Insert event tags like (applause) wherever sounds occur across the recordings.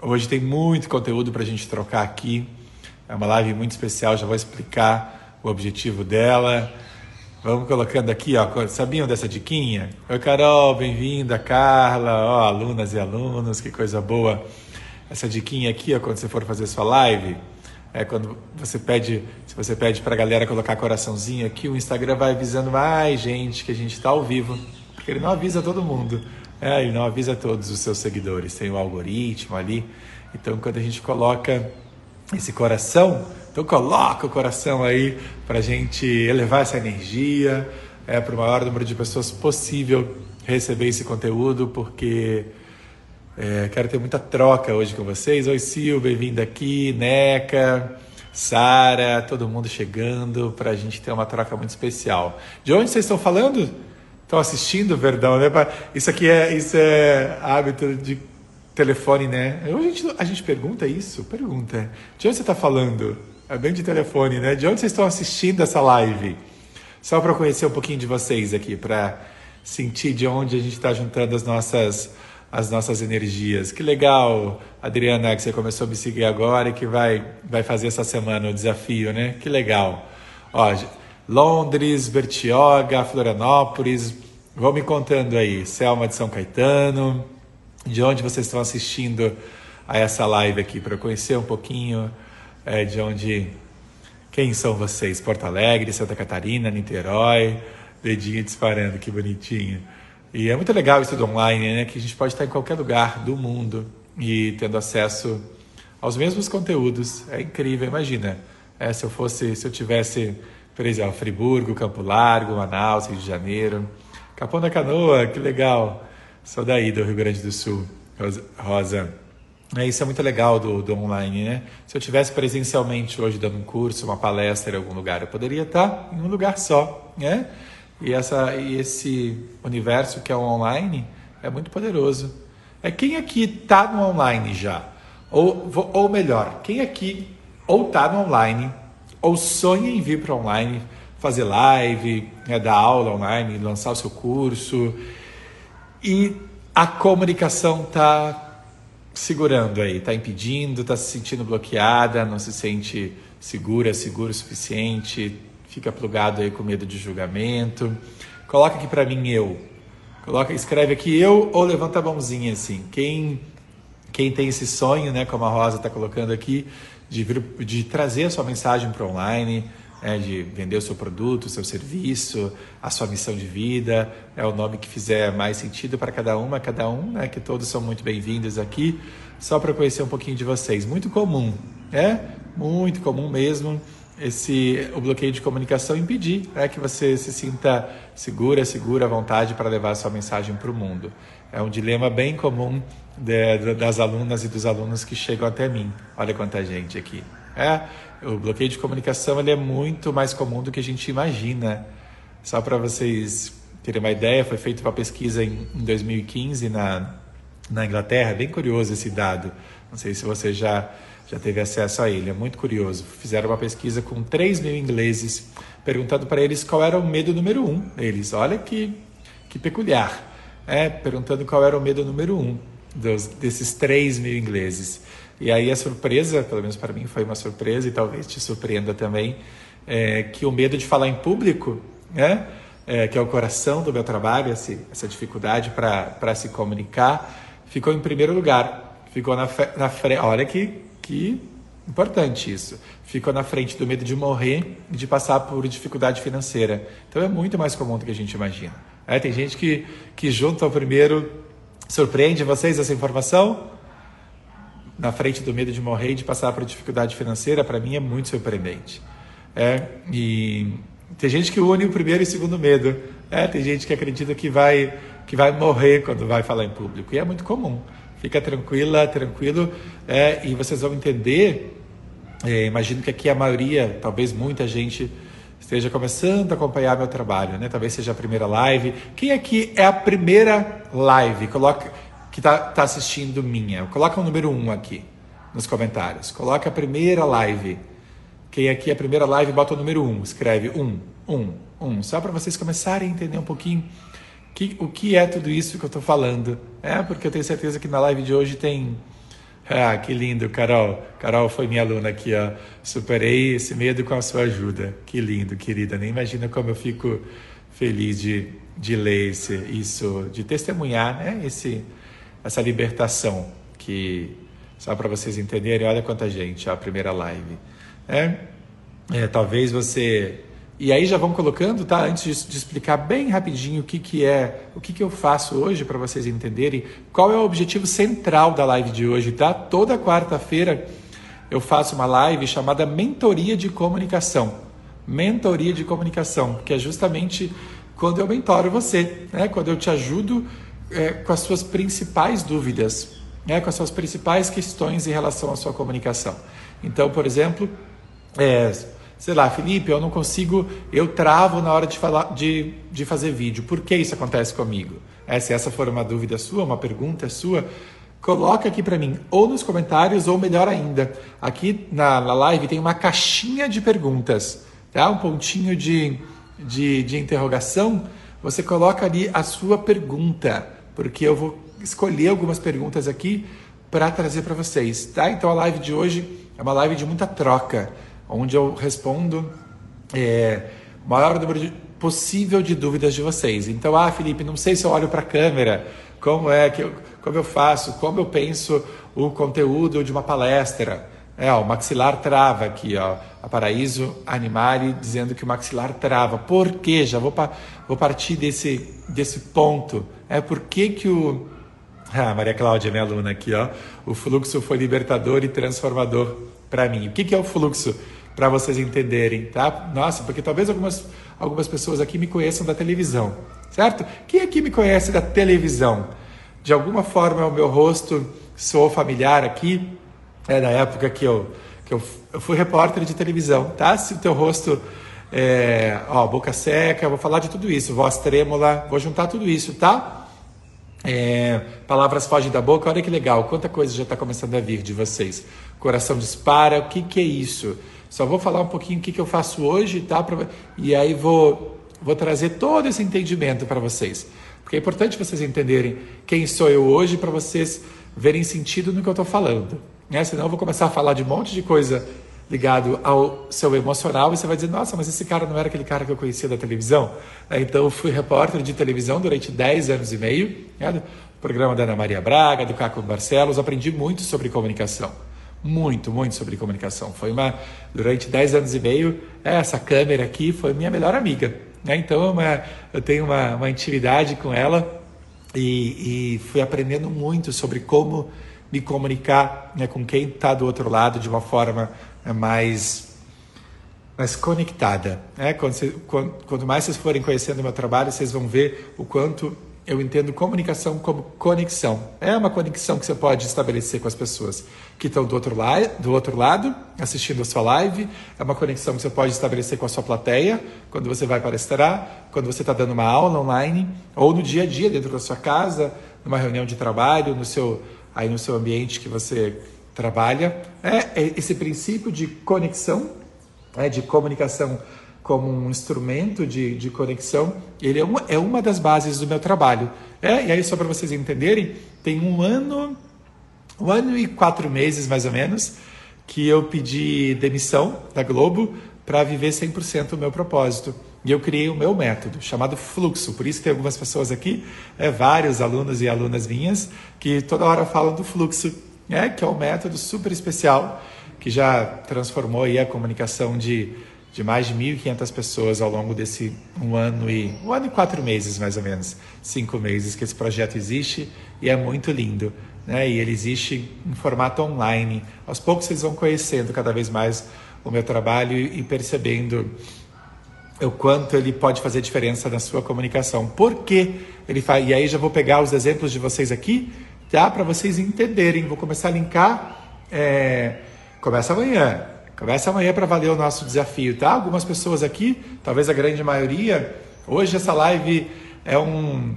Hoje tem muito conteúdo para a gente trocar aqui. É uma live muito especial, já vou explicar o objetivo dela. Vamos colocando aqui, ó. Sabiam dessa diquinha? Oi, Carol, bem-vinda, Carla, ó, alunas e alunos, que coisa boa. Essa diquinha aqui, ó, quando você for fazer sua live, é quando você pede, se você pede para a galera colocar coraçãozinho aqui, o Instagram vai avisando mais gente que a gente está ao vivo, porque ele não avisa todo mundo. É, ele não avisa todos os seus seguidores, tem o um algoritmo ali. Então, quando a gente coloca esse coração, então coloca o coração aí para a gente elevar essa energia, é, para o maior número de pessoas possível receber esse conteúdo, porque é, quero ter muita troca hoje com vocês. Oi, Sil, bem-vinda aqui, Neca, Sara, todo mundo chegando para a gente ter uma troca muito especial. De onde vocês estão falando? Estão assistindo, Verdão, né? Isso aqui é, isso é hábito de telefone, né? A gente, a gente pergunta isso? Pergunta. De onde você está falando? É bem de telefone, né? De onde vocês estão assistindo essa live? Só para conhecer um pouquinho de vocês aqui, para sentir de onde a gente está juntando as nossas, as nossas energias. Que legal, Adriana, que você começou a me seguir agora e que vai, vai fazer essa semana o desafio, né? Que legal. Ó, Londres, Bertioga, Florianópolis. Vão me contando aí, Selma de São Caetano, de onde vocês estão assistindo a essa live aqui, para eu conhecer um pouquinho é, de onde. Quem são vocês? Porto Alegre, Santa Catarina, Niterói, dedinho disparando, que bonitinho. E é muito legal isso do online, né? Que a gente pode estar em qualquer lugar do mundo e tendo acesso aos mesmos conteúdos. É incrível, imagina. É, se eu fosse, se eu tivesse exemplo, Friburgo, Campo Largo, Manaus, Rio de Janeiro. Capão da Canoa, que legal. Sou daí, do Rio Grande do Sul, Rosa. É, isso é muito legal do, do online, né? Se eu tivesse presencialmente hoje dando um curso, uma palestra em algum lugar, eu poderia estar em um lugar só, né? E, essa, e esse universo que é o online é muito poderoso. É quem aqui está no online já? Ou, ou melhor, quem aqui ou está no online ou sonha em vir para online, fazer live, né, dar aula online, lançar o seu curso e a comunicação está segurando aí, está impedindo, está se sentindo bloqueada, não se sente segura, seguro o suficiente, fica plugado aí com medo de julgamento. Coloca aqui para mim eu. Coloca, escreve aqui eu ou levanta a mãozinha assim. Quem quem tem esse sonho, né, como a Rosa está colocando aqui, de, vir, de trazer a sua mensagem para online, é, de vender o seu produto, o seu serviço, a sua missão de vida, é o nome que fizer mais sentido para cada uma, cada um, né, que todos são muito bem-vindos aqui, só para conhecer um pouquinho de vocês. Muito comum, é? Muito comum mesmo esse o bloqueio de comunicação impedir né, que você se sinta segura, segura à vontade para levar a sua mensagem para o mundo. É um dilema bem comum de, das alunas e dos alunos que chegam até mim. Olha quanta gente aqui. É, o bloqueio de comunicação ele é muito mais comum do que a gente imagina. Só para vocês terem uma ideia, foi feita uma pesquisa em, em 2015 na, na Inglaterra, bem curioso esse dado. Não sei se você já, já teve acesso a ele, é muito curioso. Fizeram uma pesquisa com 3 mil ingleses, perguntando para eles qual era o medo número um deles. Olha que, que peculiar. É, perguntando qual era o medo número um dos, desses 3 mil ingleses. E aí a surpresa, pelo menos para mim foi uma surpresa e talvez te surpreenda também, é que o medo de falar em público, né, é, que é o coração do meu trabalho, esse, essa dificuldade para se comunicar, ficou em primeiro lugar. Ficou na, na frente. Olha que, que importante isso. Ficou na frente do medo de morrer e de passar por dificuldade financeira. Então é muito mais comum do que a gente imagina. É, tem gente que, que junta o primeiro Surpreende vocês essa informação? Na frente do medo de morrer e de passar por dificuldade financeira, para mim é muito surpreendente. É, e tem gente que une o primeiro e o segundo medo. É, tem gente que acredita que vai, que vai morrer quando vai falar em público. E é muito comum. Fica tranquila, tranquilo. É, e vocês vão entender. É, imagino que aqui a maioria, talvez muita gente esteja começando a acompanhar meu trabalho, né? Talvez seja a primeira live. Quem aqui é a primeira live? Coloca que está tá assistindo minha. Coloca o número um aqui nos comentários. Coloca a primeira live. Quem aqui é a primeira live, bota o número um. Escreve um, um, um. Só para vocês começarem a entender um pouquinho que, o que é tudo isso que eu estou falando. É porque eu tenho certeza que na live de hoje tem (laughs) Ah, que lindo, Carol. Carol foi minha aluna aqui, ó. Superei esse medo com a sua ajuda. Que lindo, querida. Nem imagina como eu fico feliz de, de ler esse, isso, de testemunhar, né? Esse, essa libertação que só para vocês entenderem, olha quanta gente, ó, a primeira live. É, é, talvez você e aí já vamos colocando, tá? Antes de, de, explicar bem rapidinho o que, que é, o que, que eu faço hoje para vocês entenderem qual é o objetivo central da live de hoje, tá? Toda quarta-feira eu faço uma live chamada Mentoria de Comunicação. Mentoria de Comunicação, que é justamente quando eu mentoro você, né? Quando eu te ajudo é, com as suas principais dúvidas, né? com as suas principais questões em relação à sua comunicação. Então, por exemplo, é, sei lá, Felipe, eu não consigo, eu travo na hora de, falar, de, de fazer vídeo. Por que isso acontece comigo? É, se essa for uma dúvida sua, uma pergunta sua, coloca aqui para mim, ou nos comentários, ou melhor ainda, aqui na, na live tem uma caixinha de perguntas, tá? um pontinho de, de, de interrogação. Você coloca ali a sua pergunta, porque eu vou escolher algumas perguntas aqui para trazer para vocês, tá? Então a live de hoje é uma live de muita troca onde eu respondo é, o maior número de, possível de dúvidas de vocês. Então, ah, Felipe, não sei se eu olho para a câmera, como é que eu, como eu faço, como eu penso o conteúdo de uma palestra. É, ó, o maxilar trava aqui, ó, a Paraíso Animale dizendo que o maxilar trava. Por quê? Já vou, pa, vou partir desse, desse ponto. É por que, que o. (laughs) Ah, Maria Cláudia, minha aluna aqui, ó. O fluxo foi libertador e transformador para mim. O que, que é o fluxo? Para vocês entenderem, tá? Nossa, porque talvez algumas, algumas pessoas aqui me conheçam da televisão, certo? Quem aqui me conhece da televisão? De alguma forma o meu rosto sou familiar aqui, é da época que eu, que eu, eu fui repórter de televisão, tá? Se o teu rosto é, ó, boca seca, vou falar de tudo isso, voz trêmula, vou juntar tudo isso, tá? É, palavras fogem da boca, olha que legal, quanta coisa já está começando a vir de vocês. Coração dispara, o que, que é isso? Só vou falar um pouquinho o que, que eu faço hoje, tá? E aí vou, vou trazer todo esse entendimento para vocês. Porque é importante vocês entenderem quem sou eu hoje para vocês verem sentido no que eu estou falando. Né? Senão eu vou começar a falar de um monte de coisa ligado ao seu emocional e você vai dizer, nossa, mas esse cara não era aquele cara que eu conhecia da televisão? Então eu fui repórter de televisão durante 10 anos e meio, né? do programa da Ana Maria Braga, do Caco Barcelos, aprendi muito sobre comunicação muito, muito sobre comunicação. Foi uma durante 10 anos e meio, essa câmera aqui foi minha melhor amiga. Né? Então é uma, eu tenho uma, uma intimidade com ela e, e, fui aprendendo muito sobre como me comunicar né, com quem está do outro lado de uma forma né, mais mais conectada. Né? Quando, quando, mais vocês forem conhecendo o meu trabalho, vocês vão ver o quanto eu entendo comunicação como conexão. É uma conexão que você pode estabelecer com as pessoas que estão do outro, la do outro lado, assistindo a sua live. É uma conexão que você pode estabelecer com a sua plateia, quando você vai palestrar, quando você está dando uma aula online, ou no dia a dia, dentro da sua casa, numa reunião de trabalho, no seu, aí no seu ambiente que você trabalha. É, é esse princípio de conexão, é, de comunicação como um instrumento de, de conexão, ele é uma, é uma das bases do meu trabalho. É, e aí, só para vocês entenderem, tem um ano, um ano e quatro meses mais ou menos, que eu pedi demissão da Globo para viver 100% o meu propósito. E eu criei o meu método, chamado Fluxo. Por isso tem algumas pessoas aqui, é, vários alunos e alunas minhas, que toda hora falam do fluxo, é, que é um método super especial, que já transformou aí a comunicação de de mais de 1.500 pessoas ao longo desse um ano e um ano e quatro meses mais ou menos, cinco meses que esse projeto existe e é muito lindo, né? E ele existe em formato online. Aos poucos vocês vão conhecendo cada vez mais o meu trabalho e percebendo o quanto ele pode fazer diferença na sua comunicação. Por que ele faz? E aí já vou pegar os exemplos de vocês aqui, tá? Para vocês entenderem. Vou começar a linkar. É... Começa amanhã Começa amanhã para valer o nosso desafio, tá? Algumas pessoas aqui, talvez a grande maioria, hoje essa live é um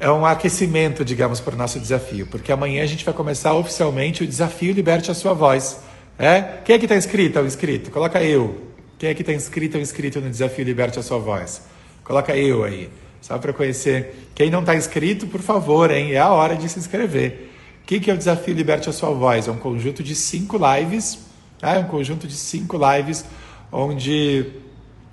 é um aquecimento, digamos, para o nosso desafio, porque amanhã a gente vai começar oficialmente o desafio Liberte a Sua Voz. É? Quem é que está inscrito ou inscrito? Coloca eu. Quem é que está inscrito ou inscrito no desafio Liberte a Sua Voz? Coloca eu aí. Só para conhecer. Quem não está inscrito, por favor, hein? É a hora de se inscrever. que, que é o desafio Liberte a Sua Voz? É um conjunto de cinco lives, tá? é um conjunto de cinco lives onde.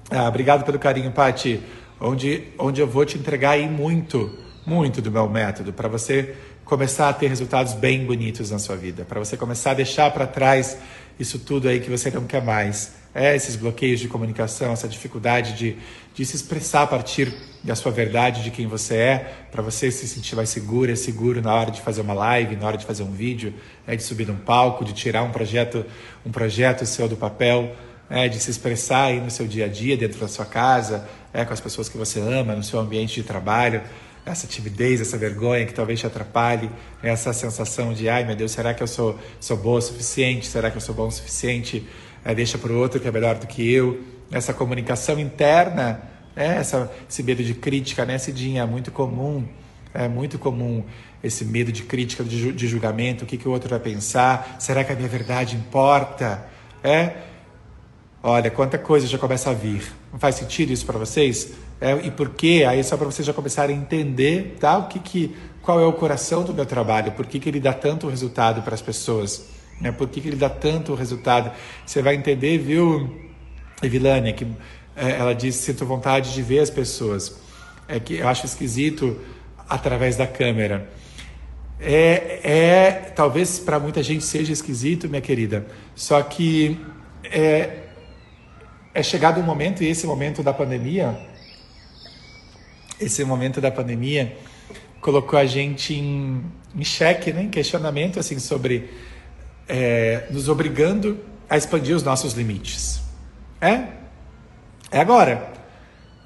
Ah, obrigado pelo carinho, Pati. Onde, onde eu vou te entregar aí muito, muito do meu método para você começar a ter resultados bem bonitos na sua vida, para você começar a deixar para trás isso tudo aí que você não quer mais. É, esses bloqueios de comunicação, essa dificuldade de, de se expressar a partir da sua verdade, de quem você é, para você se sentir mais seguro, é seguro na hora de fazer uma live, na hora de fazer um vídeo, é, de subir num palco, de tirar um projeto, um projeto seu do papel, é, de se expressar aí no seu dia a dia, dentro da sua casa, é, com as pessoas que você ama, no seu ambiente de trabalho essa timidez, essa vergonha que talvez te atrapalhe, essa sensação de, ai meu Deus, será que eu sou, sou boa o suficiente? Será que eu sou bom o suficiente? É, deixa para o outro que é melhor do que eu. Essa comunicação interna, é, essa, esse medo de crítica, né, Cidinha? É muito comum, é muito comum esse medo de crítica, de, de julgamento, o que, que o outro vai pensar, será que a minha verdade importa? É, olha, quanta coisa já começa a vir. Não faz sentido isso para vocês? É, e por quê? Aí é só para vocês já começarem a entender tá? o que, que, qual é o coração do meu trabalho, por que, que ele dá tanto resultado para as pessoas, né? por que, que ele dá tanto resultado. Você vai entender, viu, Evilânia, que é, ela disse: sinto vontade de ver as pessoas. É que eu acho esquisito através da câmera. É, é talvez para muita gente seja esquisito, minha querida. Só que é, é chegado um momento e esse momento da pandemia esse momento da pandemia colocou a gente em, em xeque, né, em questionamento assim sobre é, nos obrigando a expandir os nossos limites. É, é agora.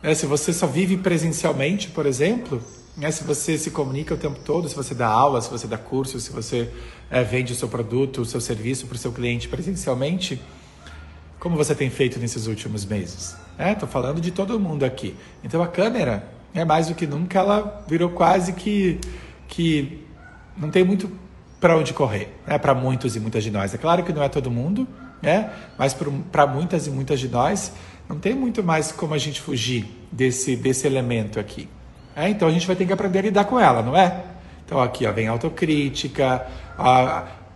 É, se você só vive presencialmente, por exemplo, é, se você se comunica o tempo todo, se você dá aula, se você dá curso, se você é, vende o seu produto, o seu serviço para o seu cliente presencialmente, como você tem feito nesses últimos meses? Estou é, falando de todo mundo aqui. Então a câmera é mais do que nunca, ela virou quase que, que não tem muito para onde correr, né? para muitos e muitas de nós. É claro que não é todo mundo, né? mas para muitas e muitas de nós, não tem muito mais como a gente fugir desse, desse elemento aqui. É? Então a gente vai ter que aprender a lidar com ela, não é? Então aqui ó, vem autocrítica,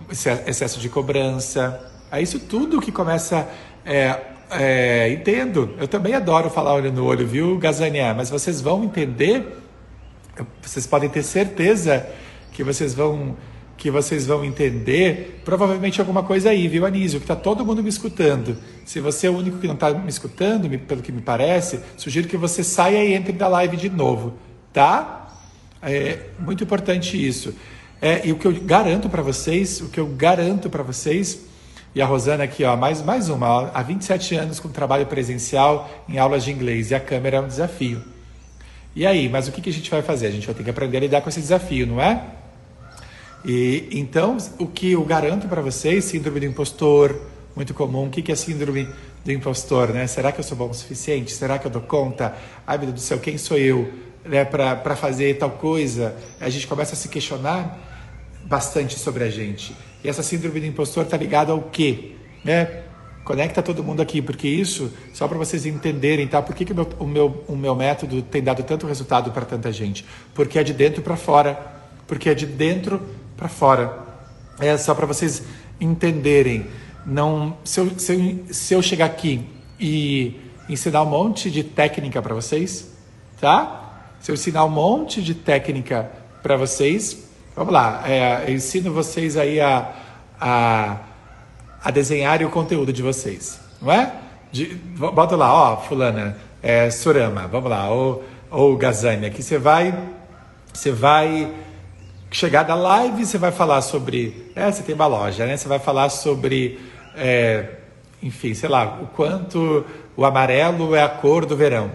excesso de cobrança, é isso tudo que começa é, é, entendo. Eu também adoro falar olho no olho, viu, Gazania? Mas vocês vão entender, vocês podem ter certeza que vocês vão que vocês vão entender provavelmente alguma coisa aí, viu, Anísio? Que está todo mundo me escutando. Se você é o único que não está me escutando, pelo que me parece, sugiro que você saia e entre da live de novo, tá? É muito importante isso. É, e o que eu garanto para vocês, o que eu garanto para vocês e a Rosana aqui, ó, mais, mais uma, ó, há 27 anos com trabalho presencial em aulas de inglês e a câmera é um desafio. E aí, mas o que, que a gente vai fazer? A gente vai ter que aprender a lidar com esse desafio, não é? E então, o que eu garanto para vocês, síndrome do impostor, muito comum. O que, é síndrome do impostor, né? Será que eu sou bom o suficiente? Será que eu dou conta? Ai, meu Deus do céu, quem sou eu né, para fazer tal coisa? A gente começa a se questionar bastante sobre a gente. E essa síndrome do impostor está ligada ao quê? Né? Conecta todo mundo aqui, porque isso, só para vocês entenderem, tá? Por que, que o, meu, o, meu, o meu método tem dado tanto resultado para tanta gente? Porque é de dentro para fora. Porque é de dentro para fora. É só para vocês entenderem. Não, se, eu, se, eu, se eu chegar aqui e ensinar um monte de técnica para vocês, tá? Se eu ensinar um monte de técnica para vocês, Vamos lá, é, eu ensino vocês aí a, a, a desenharem o conteúdo de vocês, não é? De, bota lá, ó, fulana, é, Surama, vamos lá, ou, ou Gazania, que você vai, você vai chegar da live, você vai falar sobre, é, você tem uma loja, né? Você vai falar sobre, é, enfim, sei lá, o quanto o amarelo é a cor do verão.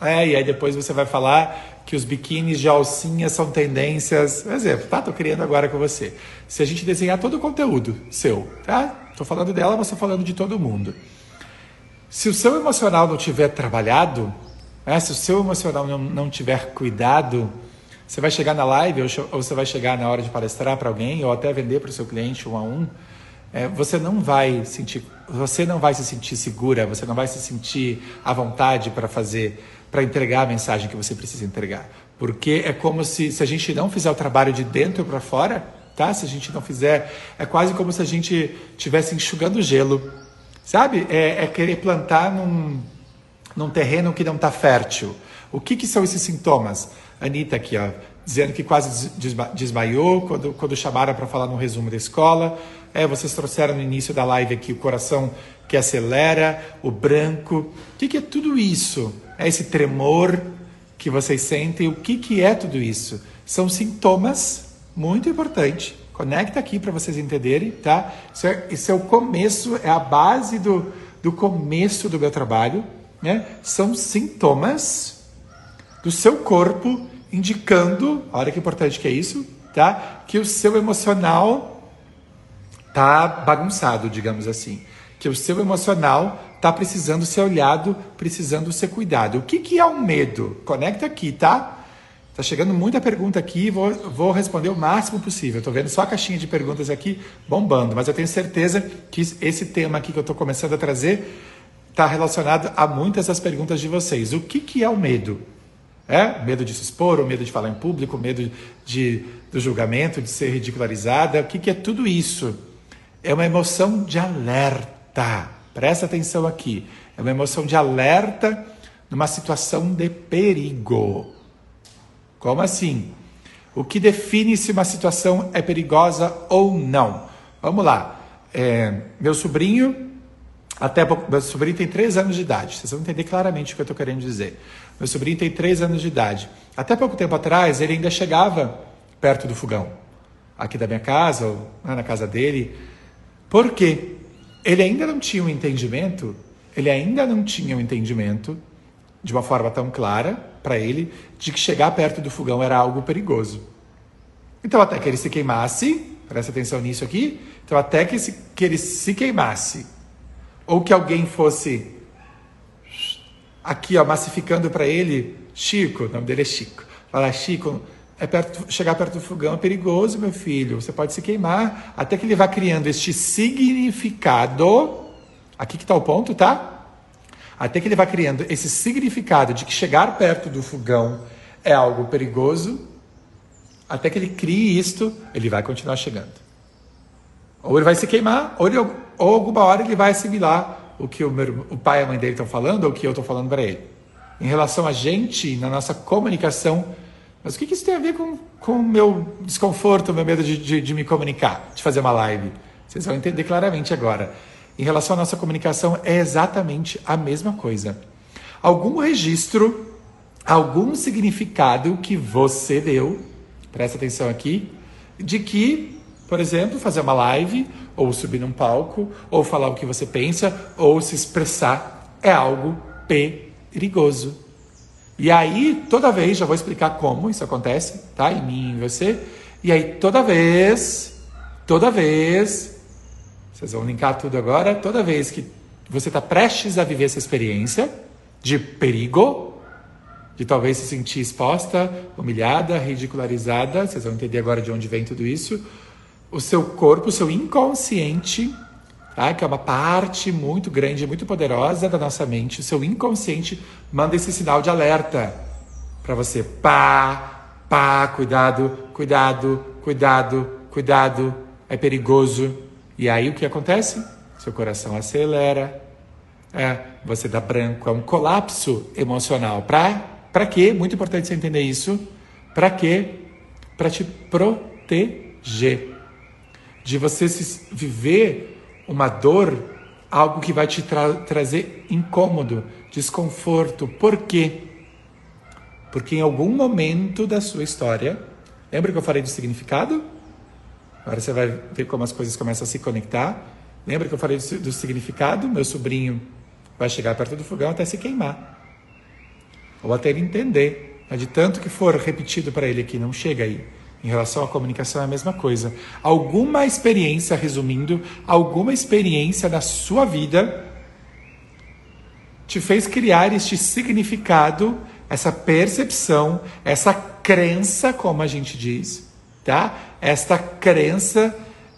É, e aí depois você vai falar que os biquínis de alcinha são tendências. Por exemplo, tá? Tô criando agora com você. Se a gente desenhar todo o conteúdo seu, tá? Tô falando dela, mas tô falando de todo mundo. Se o seu emocional não tiver trabalhado, né? se o seu emocional não, não tiver cuidado, você vai chegar na live ou, você vai chegar na hora de palestrar para alguém ou até vender para o seu cliente um a um, é, você não vai sentir, você não vai se sentir segura, você não vai se sentir à vontade para fazer para entregar a mensagem que você precisa entregar. Porque é como se, se a gente não fizer o trabalho de dentro para fora, tá? Se a gente não fizer, é quase como se a gente estivesse enxugando gelo, sabe? É, é querer plantar num, num terreno que não está fértil. O que, que são esses sintomas? Anitta aqui, ó, dizendo que quase desma desmaiou quando, quando chamaram para falar no resumo da escola. É, vocês trouxeram no início da live aqui o coração que acelera, o branco. O que, que é tudo isso? É esse tremor que vocês sentem? O que, que é tudo isso? São sintomas muito importantes. Conecta aqui para vocês entenderem, tá? Isso é, isso é o começo, é a base do, do começo do meu trabalho. Né? São sintomas do seu corpo indicando, olha que importante que é isso, tá? Que o seu emocional tá bagunçado, digamos assim. Que o seu emocional tá precisando ser olhado, precisando ser cuidado. O que, que é o medo? Conecta aqui, tá? Tá chegando muita pergunta aqui, vou, vou responder o máximo possível. Estou vendo só a caixinha de perguntas aqui bombando, mas eu tenho certeza que esse tema aqui que eu estou começando a trazer está relacionado a muitas das perguntas de vocês. O que, que é o medo? É? Medo de se expor, o medo de falar em público, o medo de, do julgamento, de ser ridicularizada. O que, que é tudo isso? É uma emoção de alerta. Presta atenção aqui. É uma emoção de alerta numa situação de perigo. Como assim? O que define se uma situação é perigosa ou não? Vamos lá. É, meu sobrinho, até meu sobrinho tem 3 anos de idade. Vocês vão entender claramente o que eu estou querendo dizer. Meu sobrinho tem 3 anos de idade. Até pouco tempo atrás, ele ainda chegava perto do fogão. Aqui da minha casa, ou né, na casa dele. Por quê? Ele ainda não tinha um entendimento, ele ainda não tinha um entendimento de uma forma tão clara para ele de que chegar perto do fogão era algo perigoso. Então, até que ele se queimasse, presta atenção nisso aqui, então até que, se, que ele se queimasse, ou que alguém fosse aqui, ó, massificando para ele, Chico, o nome dele é Chico. Fala, Chico, é perto, chegar perto do fogão é perigoso, meu filho. Você pode se queimar. Até que ele vá criando este significado. Aqui que está o ponto, tá? Até que ele vá criando esse significado de que chegar perto do fogão é algo perigoso. Até que ele crie isto, ele vai continuar chegando. Ou ele vai se queimar, ou, ele, ou alguma hora ele vai assimilar o que o, meu, o pai e a mãe dele estão falando ou o que eu estou falando para ele. Em relação a gente, na nossa comunicação, mas o que, que isso tem a ver com o meu desconforto, meu medo de, de, de me comunicar, de fazer uma live? Vocês vão entender claramente agora. Em relação à nossa comunicação, é exatamente a mesma coisa. Algum registro, algum significado que você deu, presta atenção aqui, de que, por exemplo, fazer uma live ou subir num palco, ou falar o que você pensa, ou se expressar, é algo perigoso. E aí, toda vez, já vou explicar como isso acontece, tá? Em mim em você. E aí, toda vez, toda vez, vocês vão linkar tudo agora, toda vez que você está prestes a viver essa experiência de perigo, de talvez se sentir exposta, humilhada, ridicularizada, vocês vão entender agora de onde vem tudo isso o seu corpo, o seu inconsciente, tá? que é uma parte muito grande, muito poderosa da nossa mente, o seu inconsciente manda esse sinal de alerta para você. Pá, pá, cuidado, cuidado, cuidado, cuidado, é perigoso. E aí o que acontece? Seu coração acelera, é, você dá branco, é um colapso emocional. Para quê? Muito importante você entender isso. Para quê? Para te proteger de você viver uma dor, algo que vai te tra trazer incômodo, desconforto. Por quê? Porque em algum momento da sua história, lembra que eu falei do significado? Agora você vai ver como as coisas começam a se conectar. Lembra que eu falei do, do significado? Meu sobrinho vai chegar perto do fogão até se queimar. Ou até ele entender. Mas de tanto que for repetido para ele que não chega aí. Em relação à comunicação é a mesma coisa. Alguma experiência, resumindo, alguma experiência da sua vida te fez criar este significado, essa percepção, essa crença, como a gente diz, tá? Esta crença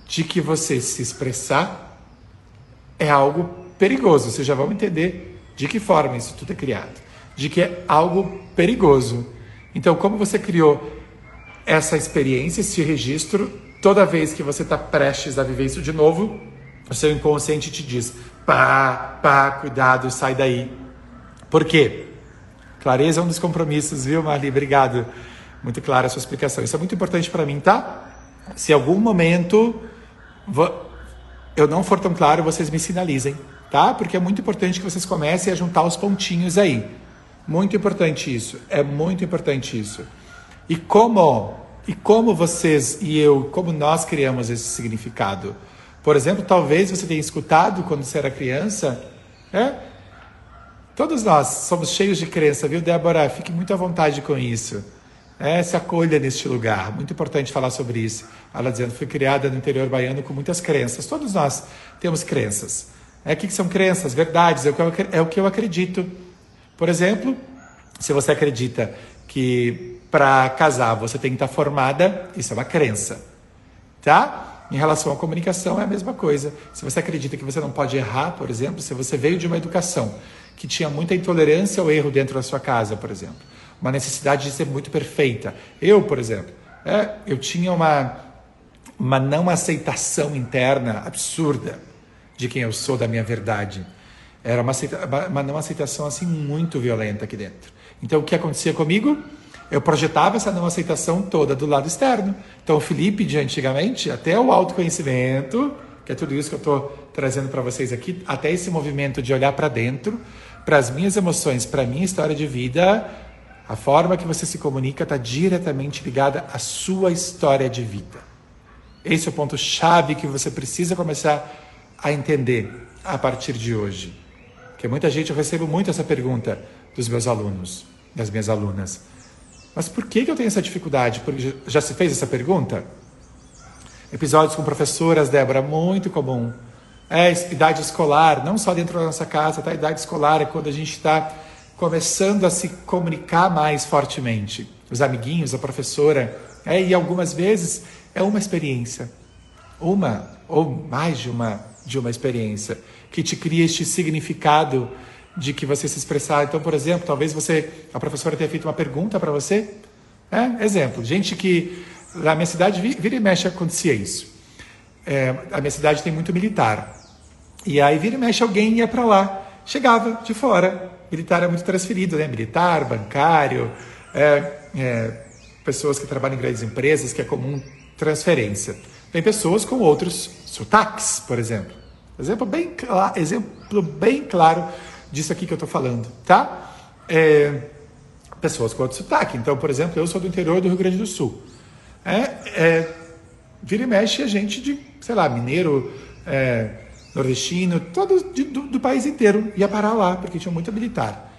de que você se expressar é algo perigoso. Vocês já vão entender de que forma isso tudo é criado. De que é algo perigoso. Então, como você criou essa experiência, esse registro toda vez que você está prestes a viver isso de novo, o seu inconsciente te diz: pá, pá, cuidado, sai daí. Por quê? Clareza é um dos compromissos, viu, Marli? Obrigado. Muito clara a sua explicação. Isso é muito importante para mim, tá? Se algum momento eu não for tão claro, vocês me sinalizem, tá? Porque é muito importante que vocês comecem a juntar os pontinhos aí. Muito importante isso. É muito importante isso. E como e como vocês e eu, como nós criamos esse significado? Por exemplo, talvez você tenha escutado quando você era criança, é? Todos nós somos cheios de crença, viu, Débora? Fique muito à vontade com isso. É, se acolha neste lugar. Muito importante falar sobre isso. Ela dizendo, fui criada no interior baiano com muitas crenças. Todos nós temos crenças. É, o que, que são crenças? Verdades, é o, que eu, é o que eu acredito. Por exemplo, se você acredita que para casar você tem que estar formada, isso é uma crença. Tá? Em relação à comunicação é a mesma coisa. Se você acredita que você não pode errar, por exemplo, se você veio de uma educação que tinha muita intolerância ao erro dentro da sua casa, por exemplo, uma necessidade de ser muito perfeita. Eu, por exemplo, é, eu tinha uma, uma não aceitação interna absurda de quem eu sou, da minha verdade. Era uma, aceita, uma não aceitação assim muito violenta aqui dentro. Então, o que acontecia comigo? Eu projetava essa não aceitação toda do lado externo. Então, o Felipe de antigamente, até o autoconhecimento, que é tudo isso que eu estou trazendo para vocês aqui, até esse movimento de olhar para dentro, para as minhas emoções, para a minha história de vida, a forma que você se comunica está diretamente ligada à sua história de vida. Esse é o ponto-chave que você precisa começar a entender a partir de hoje. Porque muita gente, eu recebo muito essa pergunta dos meus alunos, das minhas alunas. Mas por que, eu tenho essa dificuldade? Porque já se fez essa pergunta? Episódios com professoras, Débora, muito comum. É, idade escolar, não só dentro da nossa casa, tá? Idade escolar é quando a gente está começando a se comunicar mais fortemente. Os amiguinhos, a professora, é, e algumas vezes é uma experiência, uma ou mais de uma de uma experiência que te cria este significado de que você se expressar. Então, por exemplo, talvez você a professora tenha feito uma pergunta para você. É, exemplo, gente que na minha cidade vira e mexe acontecia isso. É, a minha cidade tem muito militar. E aí vira e mexe alguém ia para lá. Chegava de fora, militar é muito transferido, né? Militar, bancário, é, é, pessoas que trabalham em grandes empresas, que é comum transferência. Tem pessoas com outros sotaques, por exemplo. Exemplo bem, exemplo bem claro disso aqui que eu estou falando, tá? É, pessoas com outro sotaque. Então, por exemplo, eu sou do interior do Rio Grande do Sul. É, é, vira e mexe a gente de, sei lá, mineiro, é, nordestino, todo do, do, país inteiro ia parar lá, porque tinha muito militar.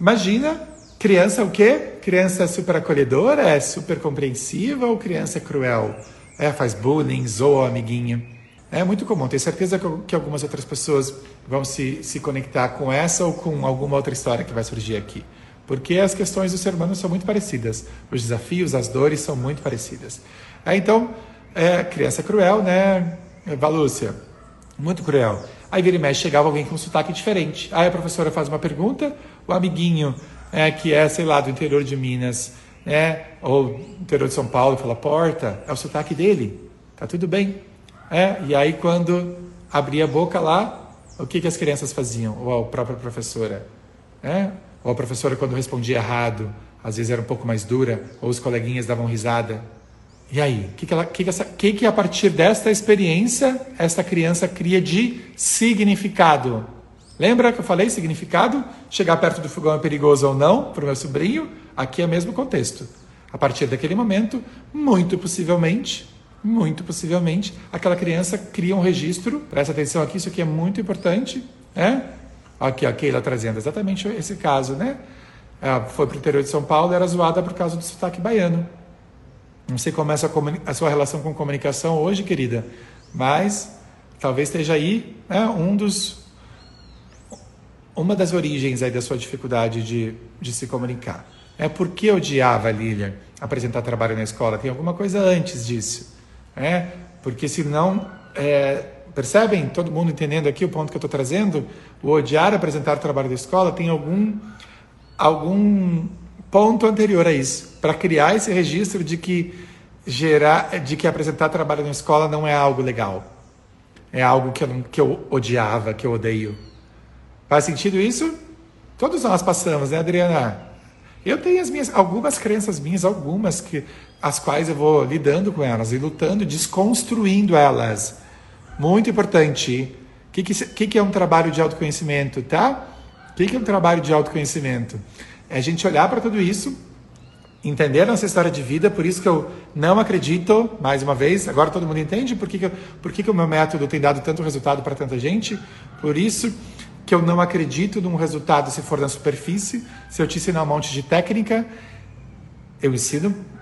Imagina, criança o quê? Criança super acolhedora, é super compreensiva ou criança cruel? É, faz bullying, zoa o amiguinho. É muito comum, tenho certeza que, algumas outras pessoas vão se, se conectar com essa ou com alguma outra história que vai surgir aqui. Porque as questões do ser humano são muito parecidas, os desafios, as dores são muito parecidas. É, então, é, criança cruel, né, Valúcia? Muito cruel. Aí vira e mexe, chegava alguém com um sotaque diferente. Aí a professora faz uma pergunta, o amiguinho, é, que é, sei lá, do interior de Minas, né, ou interior de São Paulo, fala, porta, é o sotaque dele, tá tudo bem. É, e aí quando abria a boca lá, o que, que as crianças faziam? Ou a própria professora? É? Ou a professora quando respondia errado, às vezes era um pouco mais dura, ou os coleguinhas davam risada. E aí, o que, que, que, que, que, a partir desta experiência essa criança cria de significado? Lembra que eu falei significado? Chegar perto do fogão é perigoso ou não para o meu sobrinho? Aqui é o mesmo contexto. A partir daquele momento, muito possivelmente, muito possivelmente, aquela criança cria um registro. Presta atenção aqui, isso aqui é muito importante. Né? Aqui a Keila trazendo exatamente esse caso, né? Ela foi para o interior de São Paulo, era zoada por causa do sotaque baiano. Não sei como é a sua, a sua relação com comunicação hoje, querida, mas talvez esteja aí né, um dos, uma das origens aí da sua dificuldade de, de se comunicar. É por que odiava, Lilian, apresentar trabalho na escola? Tem alguma coisa antes disso. É? Porque senão, é, percebem, todo mundo entendendo aqui o ponto que eu estou trazendo? O odiar apresentar o trabalho da escola tem algum, algum ponto anterior a isso, para criar esse registro de que gerar, de que apresentar trabalho na escola não é algo legal. É algo que eu, que eu odiava, que eu odeio. Faz sentido isso? Todos nós passamos, né, Adriana? Eu tenho as minhas algumas crenças minhas, algumas que as quais eu vou lidando com elas e lutando, desconstruindo elas. Muito importante. O que, que, que é um trabalho de autoconhecimento, tá? O que, que é um trabalho de autoconhecimento? É a gente olhar para tudo isso, entender nossa história de vida, por isso que eu não acredito, mais uma vez, agora todo mundo entende por que, que, por que, que o meu método tem dado tanto resultado para tanta gente, por isso que eu não acredito num resultado se for na superfície, se eu te ensinar um monte de técnica, eu ensino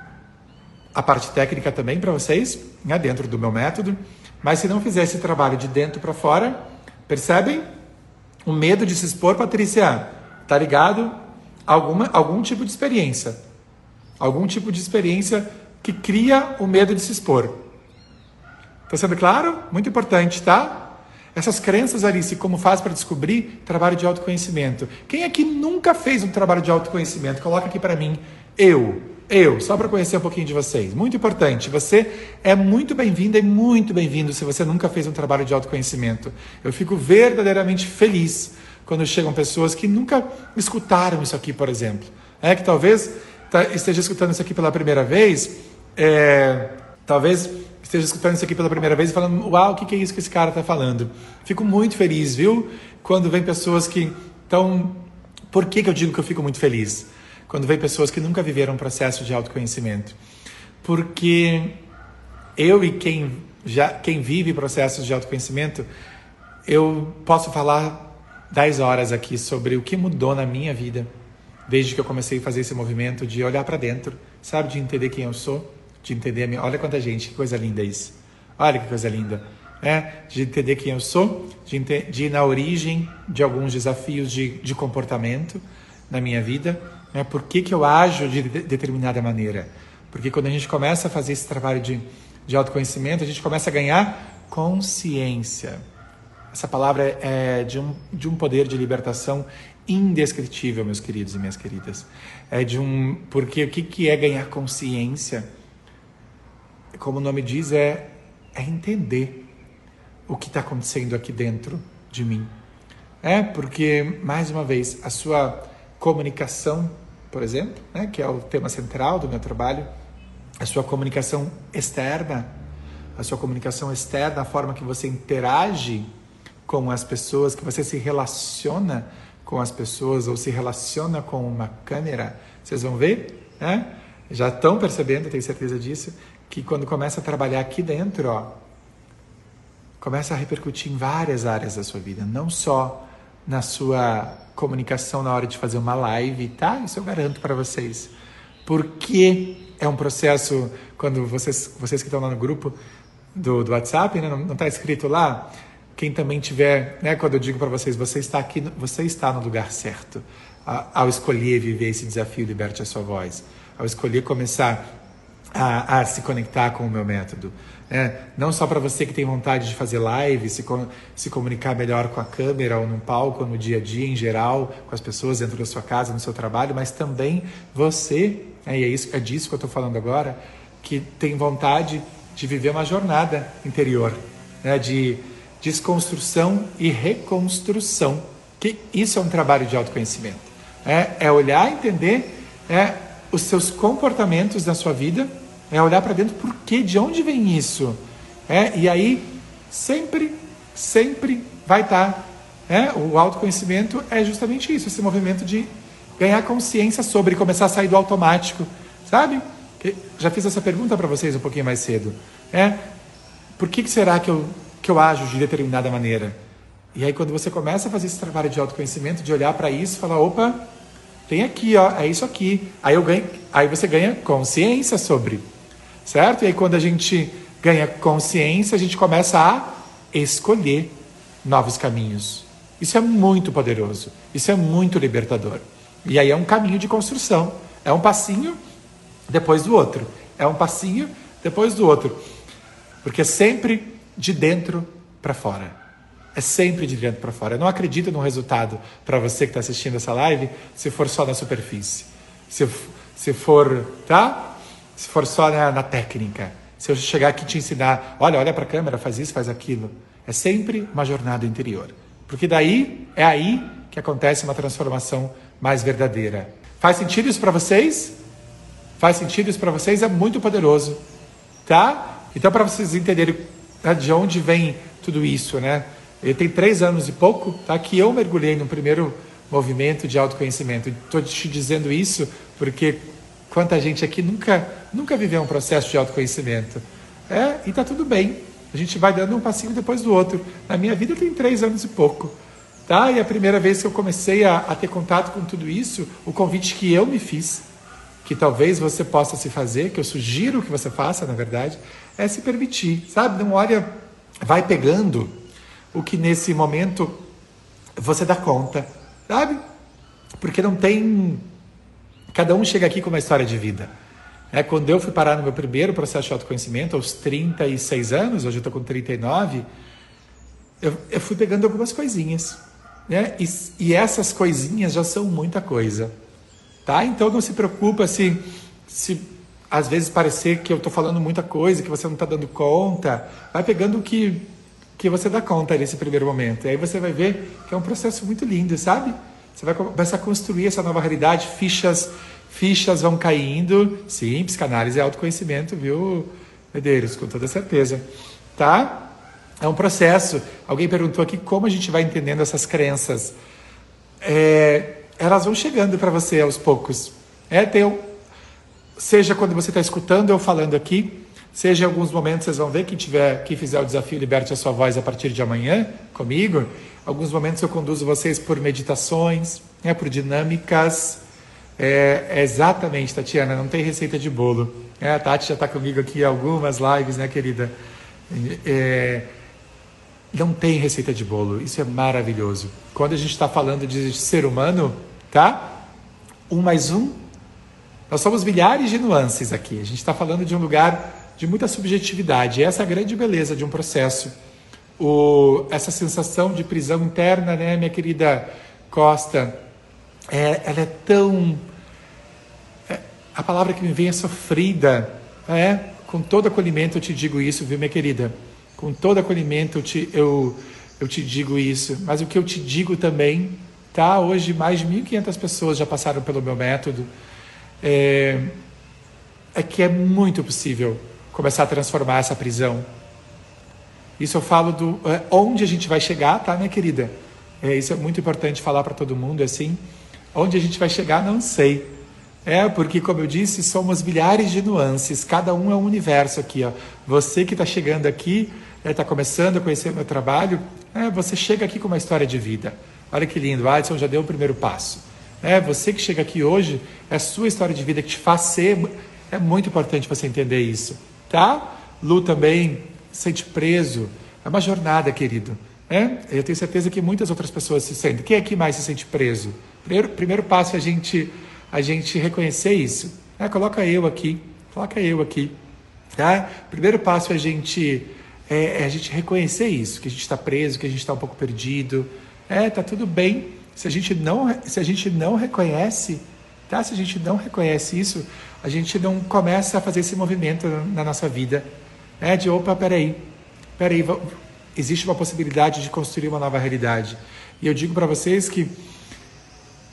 a parte técnica também para vocês, né, dentro do meu método, mas se não fizer esse trabalho de dentro para fora, percebem? O medo de se expor, Patrícia, tá ligado? Alguma, algum tipo de experiência algum tipo de experiência que cria o medo de se expor. Está sendo claro? Muito importante, tá? Essas crenças, Alice, como faz para descobrir trabalho de autoconhecimento? Quem aqui nunca fez um trabalho de autoconhecimento? Coloca aqui para mim. Eu. Eu, só para conhecer um pouquinho de vocês. Muito importante. Você é muito bem-vinda e muito bem-vindo se você nunca fez um trabalho de autoconhecimento. Eu fico verdadeiramente feliz quando chegam pessoas que nunca escutaram isso aqui, por exemplo. É que talvez esteja escutando isso aqui pela primeira vez, é, talvez esteja escutando isso aqui pela primeira vez e falando, uau, o que, que é isso que esse cara está falando? Fico muito feliz, viu? Quando vem pessoas que estão... Por que, que eu digo que eu fico muito feliz? Quando vem pessoas que nunca viveram um processo de autoconhecimento. Porque eu e quem, já, quem vive processos de autoconhecimento, eu posso falar 10 horas aqui sobre o que mudou na minha vida desde que eu comecei a fazer esse movimento de olhar para dentro, sabe, de entender quem eu sou, de entender a minha. Olha quanta gente, que coisa linda isso. Olha que coisa linda. É, de entender quem eu sou, de, de ir na origem de alguns desafios de, de comportamento na minha vida, né? por que, que eu ajo de, de determinada maneira. Porque quando a gente começa a fazer esse trabalho de, de autoconhecimento, a gente começa a ganhar consciência. Essa palavra é de um, de um poder de libertação indescritível, meus queridos e minhas queridas. É de um porque o que que é ganhar consciência? Como o nome diz, é é entender o que está acontecendo aqui dentro de mim. É porque mais uma vez a sua comunicação, por exemplo, né, que é o tema central do meu trabalho, a sua comunicação externa, a sua comunicação externa, a forma que você interage com as pessoas, que você se relaciona com as pessoas ou se relaciona com uma câmera, vocês vão ver, né? Já estão percebendo, tenho certeza disso, que quando começa a trabalhar aqui dentro, ó, começa a repercutir em várias áreas da sua vida, não só na sua comunicação na hora de fazer uma live, tá? Isso eu garanto para vocês. Porque é um processo, quando vocês, vocês que estão lá no grupo do, do WhatsApp, né, não está escrito lá, quem também tiver, né, quando eu digo para vocês, você está aqui, você está no lugar certo, ao escolher viver esse desafio Liberte a Sua Voz, ao escolher começar a, a se conectar com o meu método. Né? Não só para você que tem vontade de fazer live, se, se comunicar melhor com a câmera ou no palco, ou no dia a dia em geral, com as pessoas dentro da sua casa, no seu trabalho, mas também você, né, e é, isso, é disso que eu estou falando agora, que tem vontade de viver uma jornada interior, né, de desconstrução e reconstrução. Que isso é um trabalho de autoconhecimento. É, é olhar, entender é, os seus comportamentos na sua vida, é olhar para dentro por que, de onde vem isso. É, e aí, sempre, sempre vai estar. Tá, é, o autoconhecimento é justamente isso, esse movimento de ganhar consciência sobre começar a sair do automático, sabe? Já fiz essa pergunta para vocês um pouquinho mais cedo. É, por que, que será que eu que eu ajo de determinada maneira. E aí quando você começa a fazer esse trabalho de autoconhecimento, de olhar para isso, falar, opa, tem aqui, ó, é isso aqui. Aí eu ganho, aí você ganha consciência sobre, certo? E aí quando a gente ganha consciência, a gente começa a escolher novos caminhos. Isso é muito poderoso. Isso é muito libertador. E aí é um caminho de construção. É um passinho depois do outro. É um passinho depois do outro. Porque sempre de dentro para fora. É sempre de dentro para fora. Eu não acredito no resultado para você que está assistindo essa live se for só na superfície. Se, se for, tá? Se for só na, na técnica. Se eu chegar aqui e te ensinar, olha, olha para a câmera, faz isso, faz aquilo. É sempre uma jornada interior. Porque daí, é aí que acontece uma transformação mais verdadeira. Faz sentido isso para vocês? Faz sentido isso para vocês? É muito poderoso, tá? Então, para vocês entenderem né, de onde vem tudo isso, né? Ele tem três anos e pouco, tá? Que eu mergulhei no primeiro movimento de autoconhecimento. Estou te dizendo isso porque quanta gente aqui nunca, nunca viveu um processo de autoconhecimento. É, e tá tudo bem. A gente vai dando um passinho depois do outro. Na minha vida tem três anos e pouco. Tá? E a primeira vez que eu comecei a, a ter contato com tudo isso, o convite que eu me fiz, que talvez você possa se fazer, que eu sugiro que você faça, na verdade, é se permitir, sabe? Não olha, vai pegando o que nesse momento você dá conta, sabe? Porque não tem. Cada um chega aqui com uma história de vida. É, quando eu fui parar no meu primeiro processo de autoconhecimento, aos 36 anos, hoje eu estou com 39, eu, eu fui pegando algumas coisinhas. Né? E, e, essas coisinhas já são muita coisa. Tá? Então não se preocupa se, se às vezes parecer que eu estou falando muita coisa, que você não está dando conta. Vai pegando o que, que você dá conta nesse primeiro momento. E aí você vai ver que é um processo muito lindo, sabe? Você vai começar a construir essa nova realidade, fichas, fichas vão caindo. Sim, psicanálise é autoconhecimento, viu, Medeiros? Com toda certeza. Tá? É um processo. Alguém perguntou aqui como a gente vai entendendo essas crenças. É, elas vão chegando para você aos poucos. É, tem, seja quando você está escutando eu falando aqui, seja em alguns momentos vocês vão ver quem tiver, quem fizer o desafio liberte a sua voz a partir de amanhã comigo. Alguns momentos eu conduzo vocês por meditações, né, por dinâmicas. É, é exatamente, Tatiana, não tem receita de bolo. É, a Tati já está comigo aqui em algumas lives, né, querida? É, não tem receita de bolo. Isso é maravilhoso. Quando a gente está falando de ser humano, tá? Um mais um nós somos milhares de nuances aqui. A gente está falando de um lugar de muita subjetividade. Essa é a grande beleza de um processo. O, essa sensação de prisão interna, né, minha querida Costa, é, ela é tão. É, a palavra que me vem é sofrida. É? Com todo acolhimento eu te digo isso, viu, minha querida? Com todo acolhimento eu te, eu, eu te digo isso. Mas o que eu te digo também, tá? Hoje mais de 1.500 pessoas já passaram pelo meu método é, é que é muito possível começar a transformar essa prisão. Isso eu falo do é, onde a gente vai chegar, tá, minha querida? É, isso é muito importante falar para todo mundo assim. Onde a gente vai chegar, não sei. É, porque, como eu disse, somos milhares de nuances, cada um é um universo aqui. Ó. Você que está chegando aqui, está é, começando a conhecer meu trabalho, é, você chega aqui com uma história de vida. Olha que lindo, Adson já deu o primeiro passo. É, você que chega aqui hoje, é a sua história de vida que te faz ser. É muito importante você entender isso, tá? Lu também sente preso. É uma jornada, querido. É? Eu tenho certeza que muitas outras pessoas se sentem. Quem aqui mais se sente preso? Primeiro, primeiro passo é a gente, a gente reconhecer isso. É, coloca eu aqui, coloca eu aqui. Tá? Primeiro passo é a gente, é, é a gente reconhecer isso, que a gente está preso, que a gente está um pouco perdido. É, tá tudo bem. Se a gente não, se a gente não reconhece, tá? Se a gente não reconhece isso, a gente não começa a fazer esse movimento na nossa vida, né? De opa, peraí, peraí, existe uma possibilidade de construir uma nova realidade. E eu digo para vocês que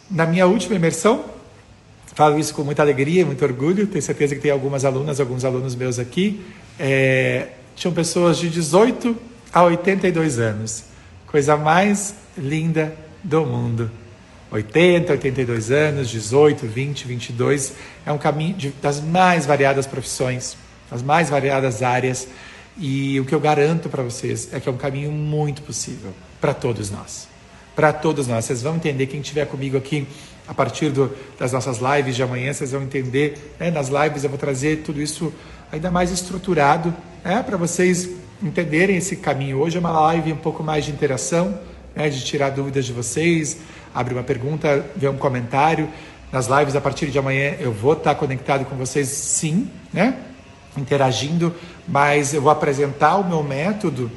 na minha última imersão, falo isso com muita alegria, muito orgulho, tenho certeza que tem algumas alunas, alguns alunos meus aqui, é, tinham pessoas de 18 a 82 anos. Coisa mais linda do mundo. 80, 82 anos, 18, 20, 22, é um caminho de, das mais variadas profissões, das mais variadas áreas, e o que eu garanto para vocês é que é um caminho muito possível para todos nós. Para todos nós. Vocês vão entender, quem estiver comigo aqui a partir do, das nossas lives de amanhã, vocês vão entender. Né? Nas lives eu vou trazer tudo isso ainda mais estruturado né? para vocês entenderem esse caminho. Hoje é uma live um pouco mais de interação, né, de tirar dúvidas de vocês, abrir uma pergunta, ver um comentário. Nas lives a partir de amanhã eu vou estar conectado com vocês, sim, né? Interagindo, mas eu vou apresentar o meu método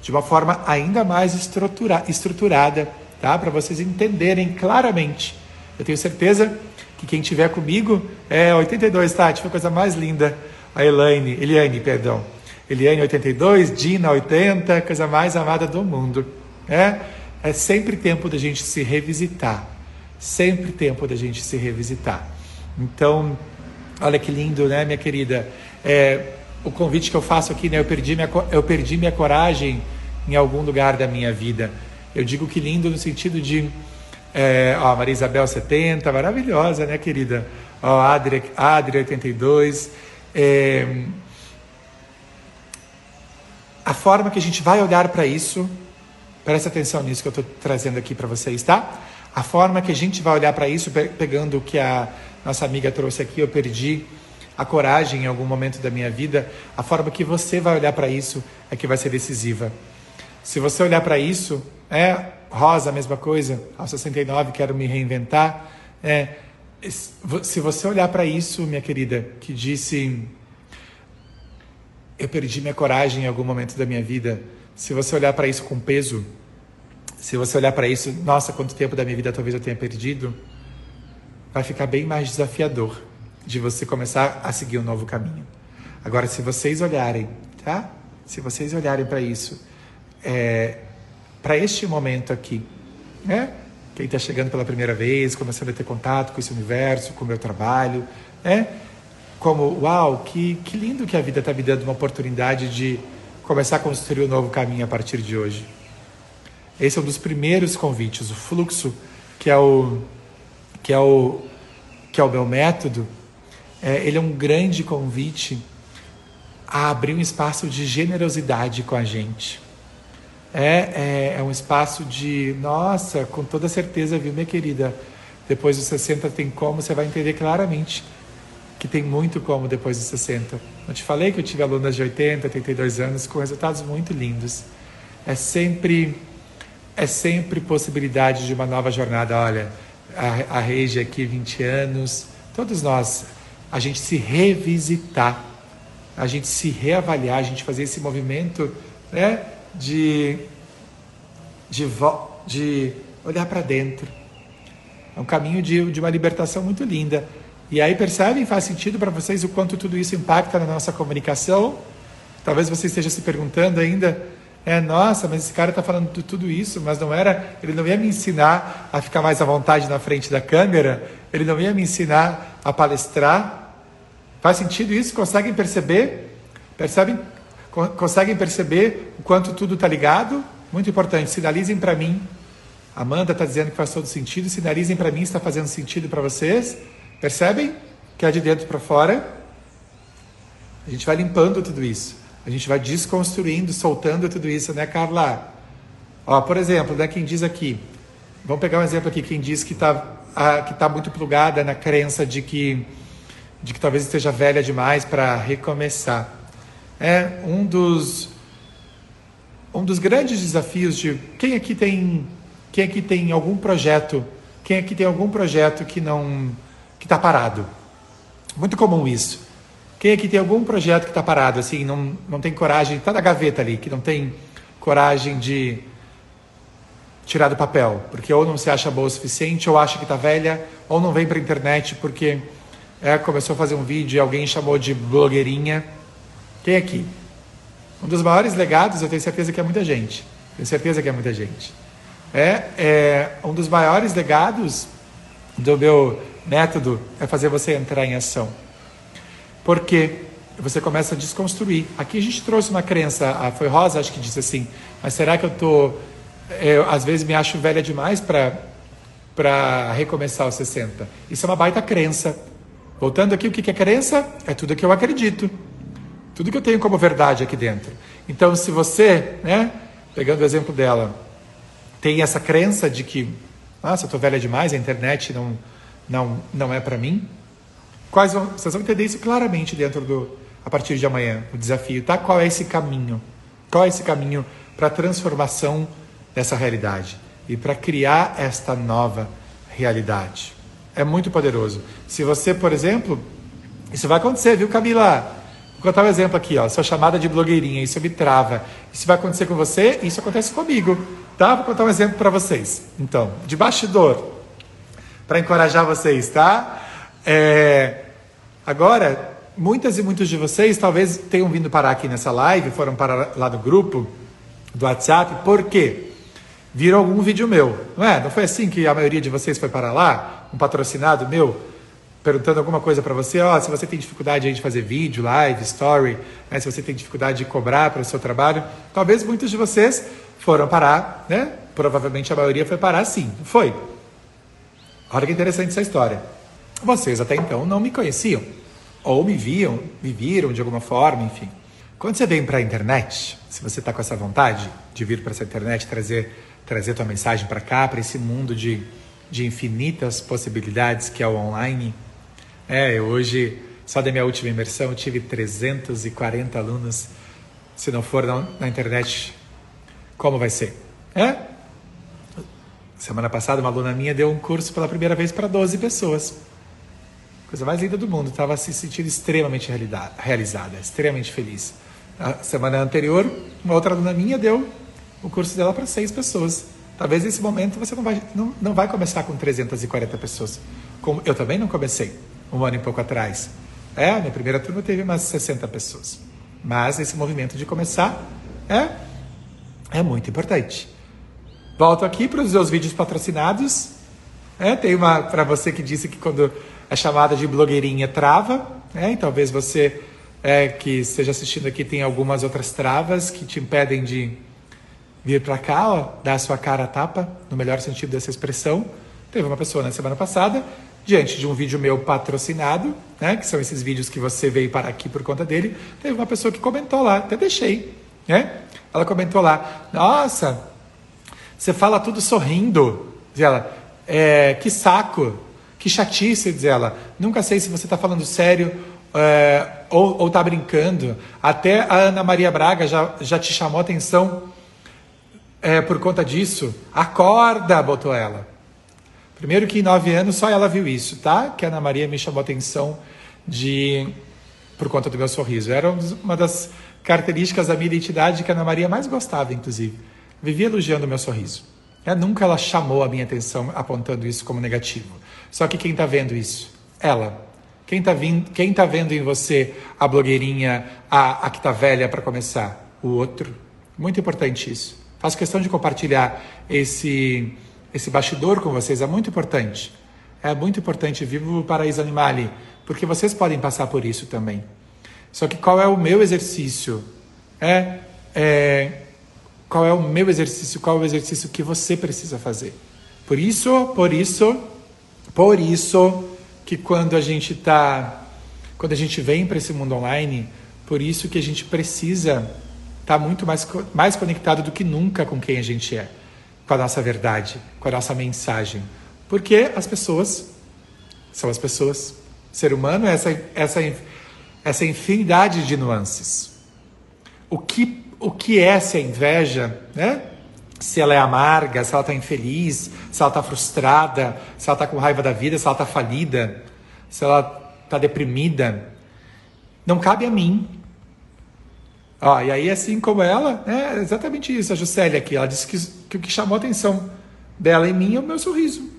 de uma forma ainda mais estrutura, estruturada, tá? Para vocês entenderem claramente. Eu tenho certeza que quem tiver comigo é 82, Tati, foi a coisa mais linda. A Elaine, Eliane, perdão. Eliane 82, Dina 80, coisa mais amada do mundo. É, é sempre tempo da gente se revisitar. Sempre tempo da gente se revisitar. Então, olha que lindo, né, minha querida? É, o convite que eu faço aqui, né? Eu perdi minha, eu perdi minha coragem em algum lugar da minha vida. Eu digo que lindo no sentido de é, ó, Maria Isabel 70, maravilhosa, né, querida? Ó, Adria, Adria 82. É, a forma que a gente vai olhar para isso, preste atenção nisso que eu estou trazendo aqui para vocês, tá? A forma que a gente vai olhar para isso, pegando o que a nossa amiga trouxe aqui, eu perdi a coragem em algum momento da minha vida, a forma que você vai olhar para isso é que vai ser decisiva. Se você olhar para isso, é Rosa, a mesma coisa, aos 69 quero me reinventar. É, se você olhar para isso, minha querida, que disse eu perdi minha coragem em algum momento da minha vida, se você olhar para isso com peso, se você olhar para isso, nossa, quanto tempo da minha vida talvez eu tenha perdido, vai ficar bem mais desafiador de você começar a seguir um novo caminho. Agora, se vocês olharem, tá? Se vocês olharem para isso, é, para este momento aqui, né? Quem está chegando pela primeira vez, começando a ter contato com esse universo, com o meu trabalho, né? Como, uau, que, que lindo que a vida está me dando uma oportunidade de começar a construir um novo caminho a partir de hoje. Esse é um dos primeiros convites, o fluxo, que é o que é o que é o meu método. É, ele é um grande convite a abrir um espaço de generosidade com a gente é, é, é um espaço de, nossa, com toda certeza, viu, minha querida? Depois dos 60 tem como, você vai entender claramente que tem muito como depois dos 60. Eu te falei que eu tive alunas de 80, 82 anos com resultados muito lindos. É sempre é sempre possibilidade de uma nova jornada. Olha, a, a Reige aqui 20 anos, todos nós, a gente se revisitar, a gente se reavaliar, a gente fazer esse movimento, né? de, de, de olhar para dentro. É um caminho de, de uma libertação muito linda. E aí percebem, faz sentido para vocês o quanto tudo isso impacta na nossa comunicação? Talvez você esteja se perguntando ainda, é, nossa, mas esse cara está falando de tudo isso, mas não era, ele não ia me ensinar a ficar mais à vontade na frente da câmera, ele não ia me ensinar a palestrar. Faz sentido isso? Conseguem perceber? Percebem Conseguem perceber o quanto tudo está ligado? Muito importante, sinalizem para mim. Amanda está dizendo que faz todo sentido. Sinalizem para mim se está fazendo sentido para vocês. Percebem? Que é de dentro para fora. A gente vai limpando tudo isso. A gente vai desconstruindo, soltando tudo isso, né, Carla? Ó, por exemplo, né, quem diz aqui, vamos pegar um exemplo aqui, quem diz que está que tá muito plugada na crença de que, de que talvez esteja velha demais para recomeçar é um dos um dos grandes desafios de quem aqui tem quem aqui tem algum projeto, quem aqui tem algum projeto que não que está parado. Muito comum isso. Quem aqui tem algum projeto que está parado, assim, não, não tem coragem, está na gaveta ali, que não tem coragem de tirar do papel, porque ou não se acha boa o suficiente, ou acha que está velha, ou não vem para a internet porque é, começou a fazer um vídeo e alguém chamou de blogueirinha quem aqui? Um dos maiores legados, eu tenho certeza que é muita gente. Tenho certeza que é muita gente. É, é um dos maiores legados do meu método é fazer você entrar em ação. Porque você começa a desconstruir. Aqui a gente trouxe uma crença, a foi Rosa acho que disse assim, mas será que eu tô eu, às vezes me acho velha demais para para recomeçar aos 60? Isso é uma baita crença. Voltando aqui, o que é crença? É tudo que eu acredito. Tudo que eu tenho como verdade aqui dentro. Então, se você, né, pegando o exemplo dela, tem essa crença de que, nossa, eu estou velha demais, a internet não, não, não é para mim, quais vão, vocês vão entender isso claramente dentro do, a partir de amanhã, o desafio, tá? Qual é esse caminho? Qual é esse caminho para a transformação dessa realidade e para criar esta nova realidade? É muito poderoso. Se você, por exemplo, isso vai acontecer, viu, Camila? Vou contar um exemplo aqui, ó. Sou chamada de blogueirinha, isso me trava. Isso vai acontecer com você, isso acontece comigo, tá? Vou contar um exemplo para vocês. Então, de bastidor, para encorajar vocês, tá? É, agora, muitas e muitos de vocês talvez tenham vindo parar aqui nessa live, foram para lá do grupo do WhatsApp, por quê? Viram algum vídeo meu, não é? Não foi assim que a maioria de vocês foi para lá? Um patrocinado meu? perguntando alguma coisa para você, ó, se você tem dificuldade de fazer vídeo, live, story, né, se você tem dificuldade de cobrar para o seu trabalho, talvez muitos de vocês foram parar, né? Provavelmente a maioria foi parar sim, foi. Olha que interessante essa história. Vocês até então não me conheciam, ou me viam, me viram de alguma forma, enfim. Quando você vem para a internet, se você está com essa vontade de vir para essa internet, trazer, trazer tua mensagem para cá, para esse mundo de, de infinitas possibilidades que é o online, é, eu hoje, só da minha última imersão, tive 340 alunos. Se não for na, na internet, como vai ser? É? Semana passada, uma aluna minha deu um curso pela primeira vez para 12 pessoas. Coisa mais linda do mundo. Estava se sentindo extremamente realizada, extremamente feliz. Na semana anterior, uma outra aluna minha deu o curso dela para seis pessoas. Talvez nesse momento você não vai, não, não vai começar com 340 pessoas. Como eu também não comecei um ano e pouco atrás. É, a minha primeira turma teve umas 60 pessoas. Mas esse movimento de começar é, é muito importante. Volto aqui para os meus vídeos patrocinados. É, tem uma para você que disse que quando a chamada de blogueirinha trava, é, e talvez você é, que esteja assistindo aqui tem algumas outras travas que te impedem de vir para cá, ó, dar a sua cara a tapa, no melhor sentido dessa expressão. Teve uma pessoa na semana passada diante de um vídeo meu patrocinado, né, que são esses vídeos que você veio para aqui por conta dele, teve uma pessoa que comentou lá, até deixei, né? Ela comentou lá, nossa, você fala tudo sorrindo, diz ela, é, que saco, que chatice, diz ela, nunca sei se você está falando sério é, ou está brincando. Até a Ana Maria Braga já, já te chamou atenção é, por conta disso. Acorda, botou ela. Primeiro que em nove anos só ela viu isso, tá? Que a Ana Maria me chamou atenção de por conta do meu sorriso. Era uma das características da minha identidade que a Ana Maria mais gostava, inclusive. Vivia elogiando meu sorriso. É, nunca ela chamou a minha atenção apontando isso como negativo. Só que quem está vendo isso? Ela. Quem está tá vendo em você a blogueirinha, a, a que está velha para começar? O outro. Muito importante isso. Faço questão de compartilhar esse esse bastidor com vocês é muito importante. É muito importante, vivo o paraíso animale, porque vocês podem passar por isso também. Só que qual é o meu exercício? É, é qual é o meu exercício? Qual é o exercício que você precisa fazer? Por isso, por isso, por isso que quando a gente tá, quando a gente vem para esse mundo online, por isso que a gente precisa estar tá muito mais mais conectado do que nunca com quem a gente é com a nossa verdade, com a nossa mensagem. Porque as pessoas são as pessoas. O ser humano é essa, essa, essa infinidade de nuances. O que, o que é essa inveja, né? Se ela é amarga, se ela está infeliz, se ela está frustrada, se ela está com raiva da vida, se ela está falida, se ela está deprimida. Não cabe a mim Ó, e aí, assim como ela, é exatamente isso, a Juscelia aqui, ela disse que, que o que chamou a atenção dela em mim é o meu sorriso.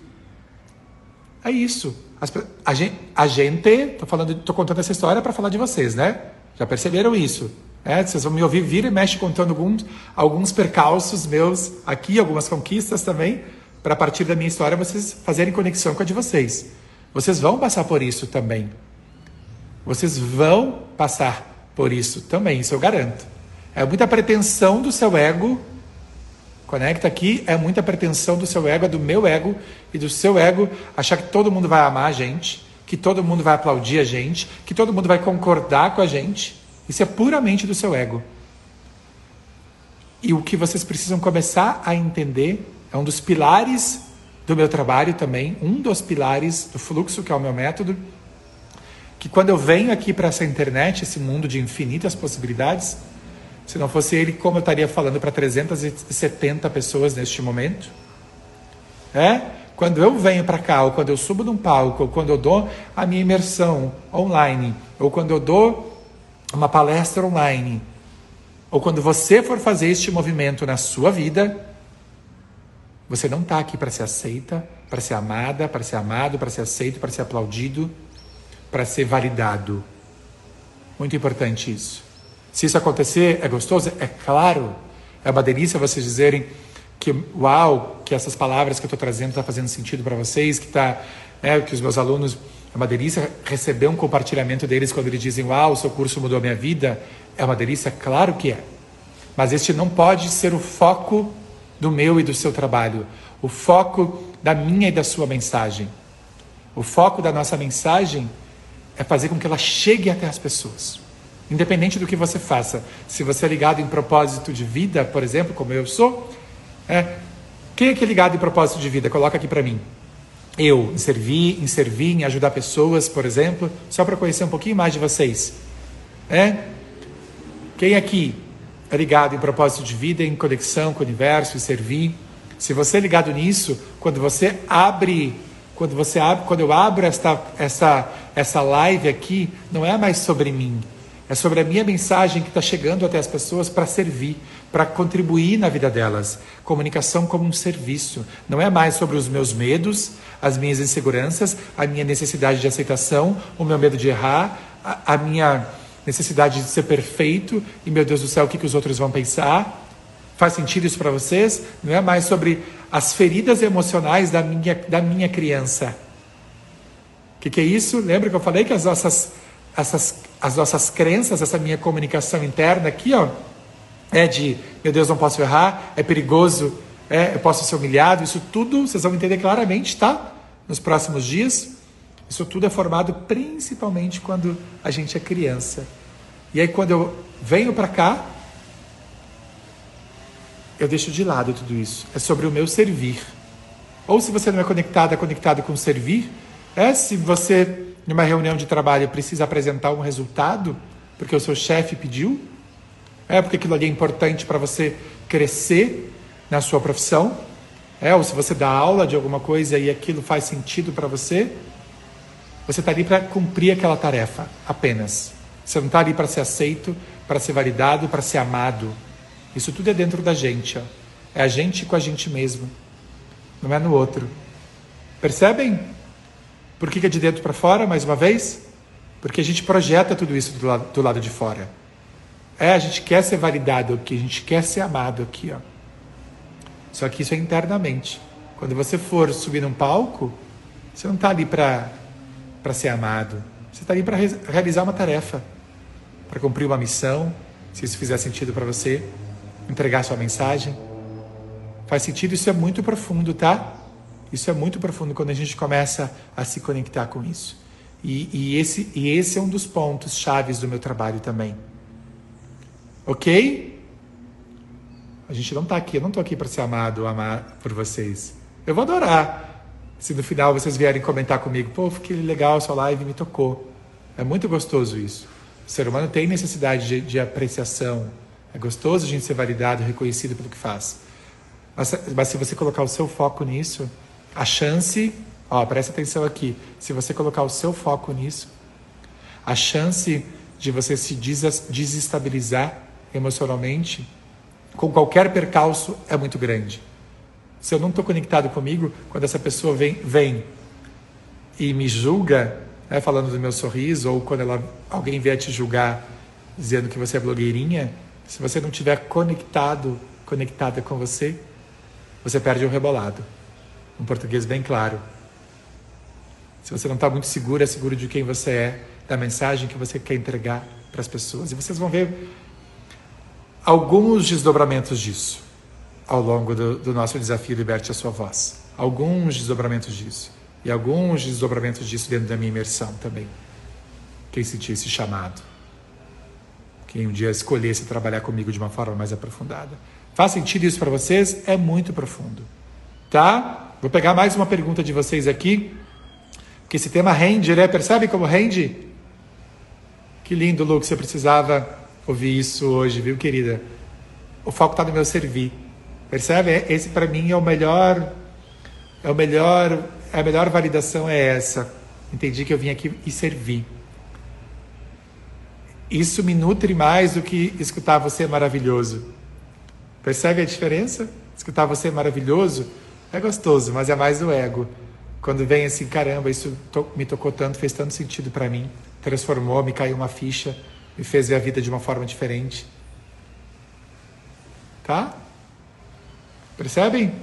É isso. As, a, gente, a gente, tô falando, tô contando essa história para falar de vocês, né? Já perceberam isso? É, vocês vão me ouvir vir e mexe contando alguns, alguns percalços meus aqui, algumas conquistas também, para a partir da minha história vocês fazerem conexão com a de vocês. Vocês vão passar por isso também. Vocês vão passar por isso também, isso eu garanto. É muita pretensão do seu ego, conecta aqui, é muita pretensão do seu ego, é do meu ego e do seu ego achar que todo mundo vai amar a gente, que todo mundo vai aplaudir a gente, que todo mundo vai concordar com a gente. Isso é puramente do seu ego. E o que vocês precisam começar a entender é um dos pilares do meu trabalho também, um dos pilares do fluxo, que é o meu método, que quando eu venho aqui para essa internet, esse mundo de infinitas possibilidades, se não fosse ele, como eu estaria falando para 370 pessoas neste momento? É? Quando eu venho para cá, ou quando eu subo num palco, ou quando eu dou a minha imersão online, ou quando eu dou uma palestra online, ou quando você for fazer este movimento na sua vida, você não está aqui para ser aceita, para ser amada, para ser amado, para ser aceito, para ser aplaudido. para ser validado. Muito importante isso. Se isso acontecer, é gostoso? É claro. É uma delícia vocês dizerem que, uau, que essas palavras que eu estou trazendo estão tá fazendo sentido para vocês, que, tá, né, que os meus alunos. É uma delícia receber um compartilhamento deles quando eles dizem, uau, o seu curso mudou a minha vida. É uma delícia? Claro que é. Mas este não pode ser o foco do meu e do seu trabalho, o foco da minha e da sua mensagem. O foco da nossa mensagem é fazer com que ela chegue até as pessoas. Independente do que você faça. Se você é ligado em propósito de vida, por exemplo, como eu sou, é, quem é que é ligado em propósito de vida? Coloca aqui para mim. Eu, em servir, em servir, em ajudar pessoas, por exemplo, só para conhecer um pouquinho mais de vocês. É? Quem aqui é ligado em propósito de vida, em conexão com o universo, em servir? Se você é ligado nisso, quando você abre quando você abre, quando eu abro esta, essa, essa live aqui, não é mais sobre mim, é sobre a minha mensagem que está chegando até as pessoas para servir, para contribuir na vida delas. Comunicação como um serviço. Não é mais sobre os meus medos, as minhas inseguranças, a minha necessidade de aceitação, o meu medo de errar, a, a minha necessidade de ser perfeito e, meu Deus do céu, o que, que os outros vão pensar. Faz sentido isso para vocês? Não é mais sobre as feridas emocionais da minha, da minha criança. O que, que é isso? Lembra que eu falei que as nossas, essas, as nossas crenças, essa minha comunicação interna aqui, ó, é de meu Deus, não posso errar, é perigoso, é, eu posso ser humilhado. Isso tudo vocês vão entender claramente, tá? Nos próximos dias. Isso tudo é formado principalmente quando a gente é criança. E aí, quando eu venho para cá, eu deixo de lado tudo isso. É sobre o meu servir. Ou se você não é conectado, é conectado com servir. É se você, numa reunião de trabalho, precisa apresentar um resultado, porque o seu chefe pediu. É porque aquilo ali é importante para você crescer na sua profissão. É, ou se você dá aula de alguma coisa e aquilo faz sentido para você, você está ali para cumprir aquela tarefa apenas. Você não está ali para ser aceito, para ser validado, para ser amado. Isso tudo é dentro da gente. Ó. É a gente com a gente mesmo. Não é no outro. Percebem? Por que é de dentro para fora, mais uma vez? Porque a gente projeta tudo isso do lado, do lado de fora. É, a gente quer ser validado aqui, a gente quer ser amado aqui, ó. Só que isso é internamente. Quando você for subir num palco, você não está ali para ser amado. Você está ali para realizar uma tarefa, para cumprir uma missão, se isso fizer sentido para você entregar sua mensagem. Faz sentido? Isso é muito profundo, tá? Isso é muito profundo quando a gente começa a se conectar com isso. E, e esse, e esse é um dos pontos chaves do meu trabalho também. Ok? A gente não está aqui, eu não estou aqui para ser amado, amar por vocês. Eu vou adorar se no final vocês vierem comentar comigo, pô, que legal, sua live me tocou. É muito gostoso isso. O ser humano tem necessidade de, de apreciação, é gostoso a gente ser validado, reconhecido pelo que faz. Mas, mas, se você colocar o seu foco nisso, a chance, ó, presta atenção aqui, se você colocar o seu foco nisso, a chance de você se desestabilizar emocionalmente com qualquer percalço é muito grande. Se eu não estou conectado comigo, quando essa pessoa vem, vem e me julga, né, falando do meu sorriso, ou quando ela, alguém vier te julgar dizendo que você é blogueirinha, se você não estiver conectado, conectada com você, você perde o rebolado. Um português bem claro. Se você não está muito seguro, é seguro de quem você é, da mensagem que você quer entregar para as pessoas. E vocês vão ver alguns desdobramentos disso ao longo do, do nosso desafio Liberte a Sua Voz. Alguns desdobramentos disso. E alguns desdobramentos disso dentro da minha imersão também. Quem sentir esse chamado quem um dia escolhesse trabalhar comigo de uma forma mais aprofundada. Faz sentido isso para vocês? É muito profundo. Tá? Vou pegar mais uma pergunta de vocês aqui, porque esse tema rende, né? Percebe como rende? Que lindo, Lu, que você precisava ouvir isso hoje, viu, querida? O foco está no meu servir. Percebe? Esse para mim é o melhor, é o melhor, a melhor validação é essa. Entendi que eu vim aqui e servir. Isso me nutre mais do que escutar você é maravilhoso. Percebe a diferença? Escutar você é maravilhoso é gostoso, mas é mais o ego. quando vem assim, caramba, isso to me tocou tanto, fez tanto sentido para mim, transformou, me caiu uma ficha, me fez ver a vida de uma forma diferente. Tá? Percebem?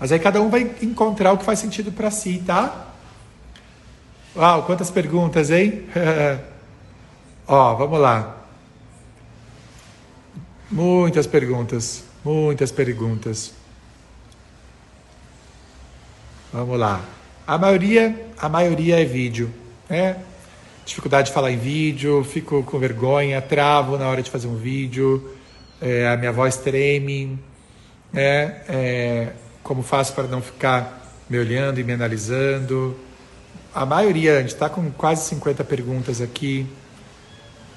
Mas aí cada um vai encontrar o que faz sentido para si, tá? Uau, quantas perguntas, hein? (laughs) Ó, vamos lá. Muitas perguntas, muitas perguntas. Vamos lá. A maioria, a maioria é vídeo, né? Dificuldade de falar em vídeo, fico com vergonha, travo na hora de fazer um vídeo, é, a minha voz treme, né? É, como faço para não ficar me olhando e me analisando? A maioria, a gente está com quase 50 perguntas aqui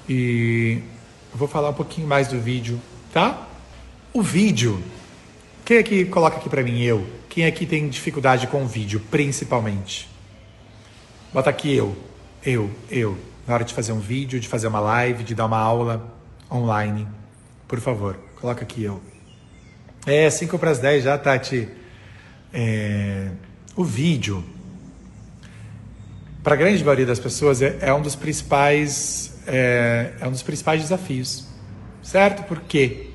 e vou falar um pouquinho mais do vídeo, tá? O vídeo, quem aqui coloca aqui para mim? Eu. Quem aqui tem dificuldade com vídeo, principalmente? Bota aqui eu, eu, eu. Na hora de fazer um vídeo, de fazer uma live, de dar uma aula online. Por favor, coloca aqui eu. É, 5 para as 10 já, Tati. É, o vídeo, para a grande maioria das pessoas, é, é um dos principais é, é, um dos principais desafios, certo? Porque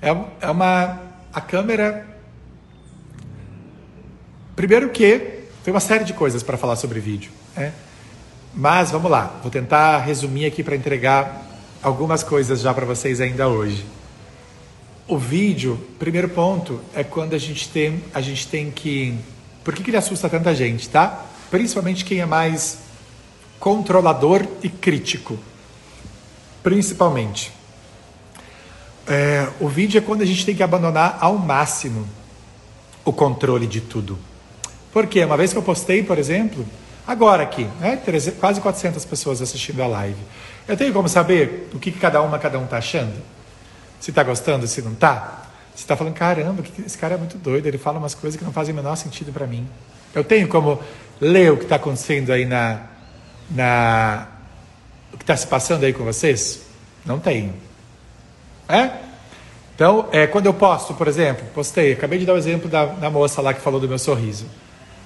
é, é uma a câmera primeiro que tem uma série de coisas para falar sobre vídeo, né? Mas vamos lá, vou tentar resumir aqui para entregar algumas coisas já para vocês ainda hoje. O vídeo, primeiro ponto, é quando a gente tem, a gente tem que. Por que, que ele assusta tanta gente, tá? Principalmente quem é mais controlador e crítico. Principalmente. É, o vídeo é quando a gente tem que abandonar ao máximo o controle de tudo. Porque uma vez que eu postei, por exemplo, agora aqui, né, quase 400 pessoas assistindo a live, eu tenho como saber o que cada uma, cada um está achando? Se está gostando, se não está? Você está falando, caramba, esse cara é muito doido, ele fala umas coisas que não fazem o menor sentido para mim. Eu tenho como ler o que está acontecendo aí na, na. o que está se passando aí com vocês? Não tenho. É? Então, é, quando eu posto, por exemplo, postei, acabei de dar o exemplo da, da moça lá que falou do meu sorriso.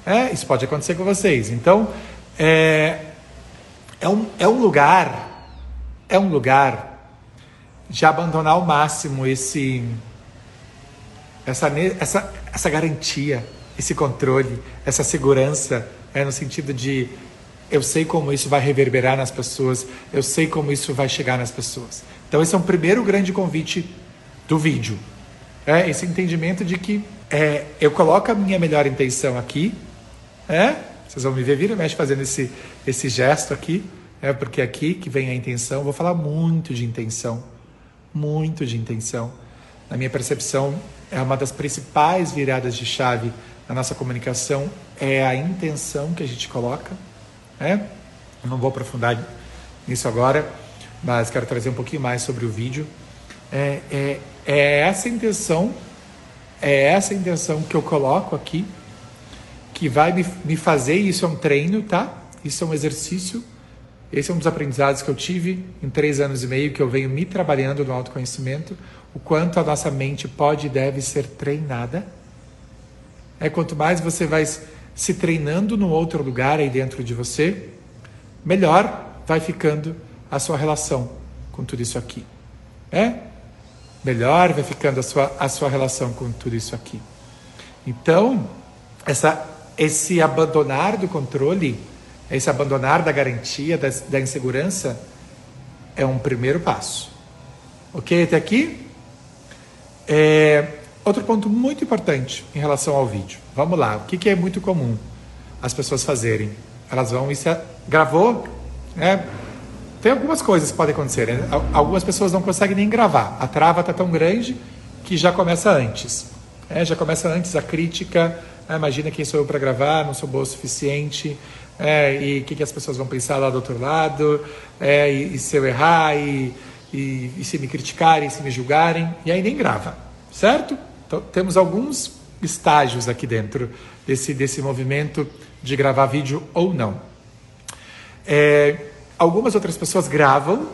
É, isso pode acontecer com vocês. Então, é, é, um, é um lugar, é um lugar de abandonar ao máximo esse essa, essa, essa garantia, esse controle, essa segurança, é, no sentido de eu sei como isso vai reverberar nas pessoas, eu sei como isso vai chegar nas pessoas. Então esse é um primeiro grande convite do vídeo, é esse entendimento de que é, eu coloco a minha melhor intenção aqui, é, vocês vão me ver vira mexe fazendo esse esse gesto aqui, é porque aqui que vem a intenção. Vou falar muito de intenção muito de intenção. Na minha percepção, é uma das principais viradas de chave na nossa comunicação é a intenção que a gente coloca. Né? Não vou aprofundar nisso agora, mas quero trazer um pouquinho mais sobre o vídeo. É, é, é essa intenção, é essa intenção que eu coloco aqui, que vai me, me fazer, isso é um treino, tá? Isso é um exercício esse é um dos aprendizados que eu tive em três anos e meio que eu venho me trabalhando no autoconhecimento, o quanto a nossa mente pode e deve ser treinada. É quanto mais você vai se treinando no outro lugar aí dentro de você, melhor vai ficando a sua relação com tudo isso aqui. É? Melhor vai ficando a sua, a sua relação com tudo isso aqui. Então, essa, esse abandonar do controle esse abandonar da garantia, da, da insegurança, é um primeiro passo. Ok? Até aqui? É, outro ponto muito importante em relação ao vídeo. Vamos lá. O que, que é muito comum as pessoas fazerem? Elas vão e se gravou, né? Tem algumas coisas que podem acontecer. Né? Algumas pessoas não conseguem nem gravar. A trava está tão grande que já começa antes. É, já começa antes a crítica. Ah, imagina quem sou eu para gravar, não sou boa o suficiente é, e o que, que, as pessoas vão pensar lá do outro lado, é, e, e, se eu errar, e, e, e, se me criticarem, se me julgarem, e aí nem grava, certo? Então, temos alguns estágios aqui dentro desse, desse movimento de gravar vídeo ou não. É, algumas outras pessoas gravam,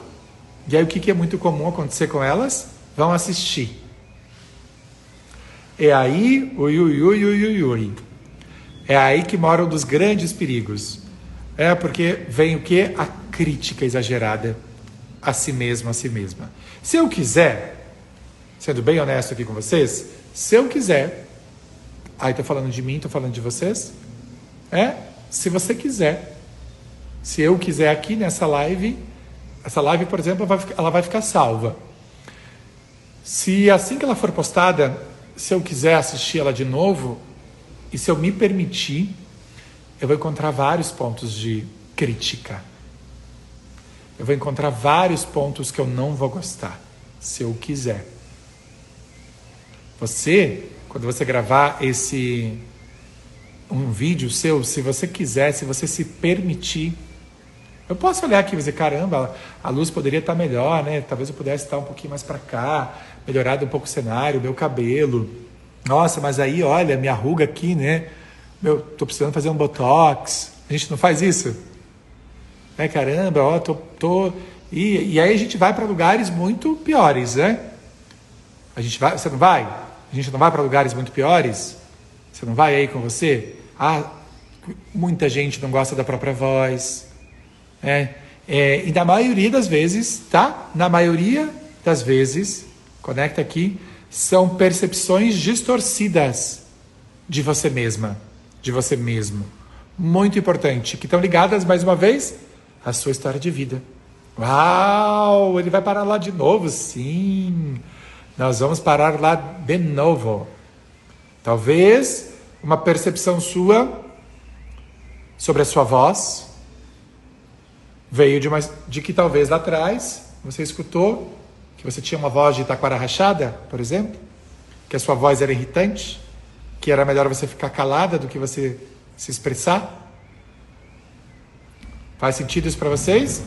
e aí o que, que é muito comum acontecer com elas? Vão assistir. E aí, ui, ui, ui, ui, ui. É aí que mora um dos grandes perigos. É porque vem o que? A crítica exagerada a si mesmo, a si mesma. Se eu quiser, sendo bem honesto aqui com vocês, se eu quiser, aí estou falando de mim, estou falando de vocês, é, se você quiser, se eu quiser aqui nessa live, essa live, por exemplo, ela vai ficar salva. Se assim que ela for postada, se eu quiser assistir ela de novo, e se eu me permitir, eu vou encontrar vários pontos de crítica. Eu vou encontrar vários pontos que eu não vou gostar, se eu quiser. Você, quando você gravar esse um vídeo seu, se você quiser, se você se permitir, eu posso olhar aqui e dizer, caramba, a luz poderia estar melhor, né? Talvez eu pudesse estar um pouquinho mais para cá, melhorado um pouco o cenário, meu cabelo. Nossa, mas aí, olha, minha ruga aqui, né? Meu, tô precisando fazer um botox. A gente não faz isso? É, caramba, ó, tô, tô... E, e aí a gente vai para lugares muito piores, né? A gente vai, você não vai? A gente não vai para lugares muito piores? Você não vai aí com você? Ah, muita gente não gosta da própria voz. É, é, e na maioria das vezes, tá? Na maioria das vezes, conecta aqui, são percepções distorcidas de você mesma, de você mesmo. Muito importante, que estão ligadas, mais uma vez, à sua história de vida. Uau! Ele vai parar lá de novo? Sim! Nós vamos parar lá de novo. Talvez uma percepção sua sobre a sua voz veio de, uma, de que talvez lá atrás você escutou que você tinha uma voz de taquara rachada, por exemplo, que a sua voz era irritante, que era melhor você ficar calada do que você se expressar. Faz sentido isso para vocês?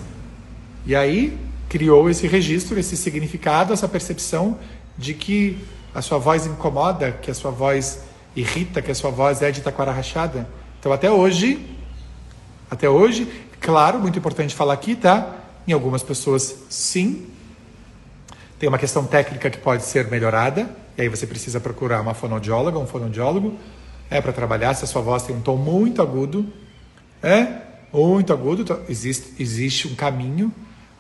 E aí criou esse registro, esse significado, essa percepção de que a sua voz incomoda, que a sua voz irrita, que a sua voz é de taquara rachada. Então até hoje, até hoje, claro, muito importante falar aqui, tá? Em algumas pessoas sim, tem uma questão técnica que pode ser melhorada, e aí você precisa procurar uma fonoaudióloga, um fonoaudiólogo, é para trabalhar se a sua voz tem um tom muito agudo, é muito agudo, então existe, existe um caminho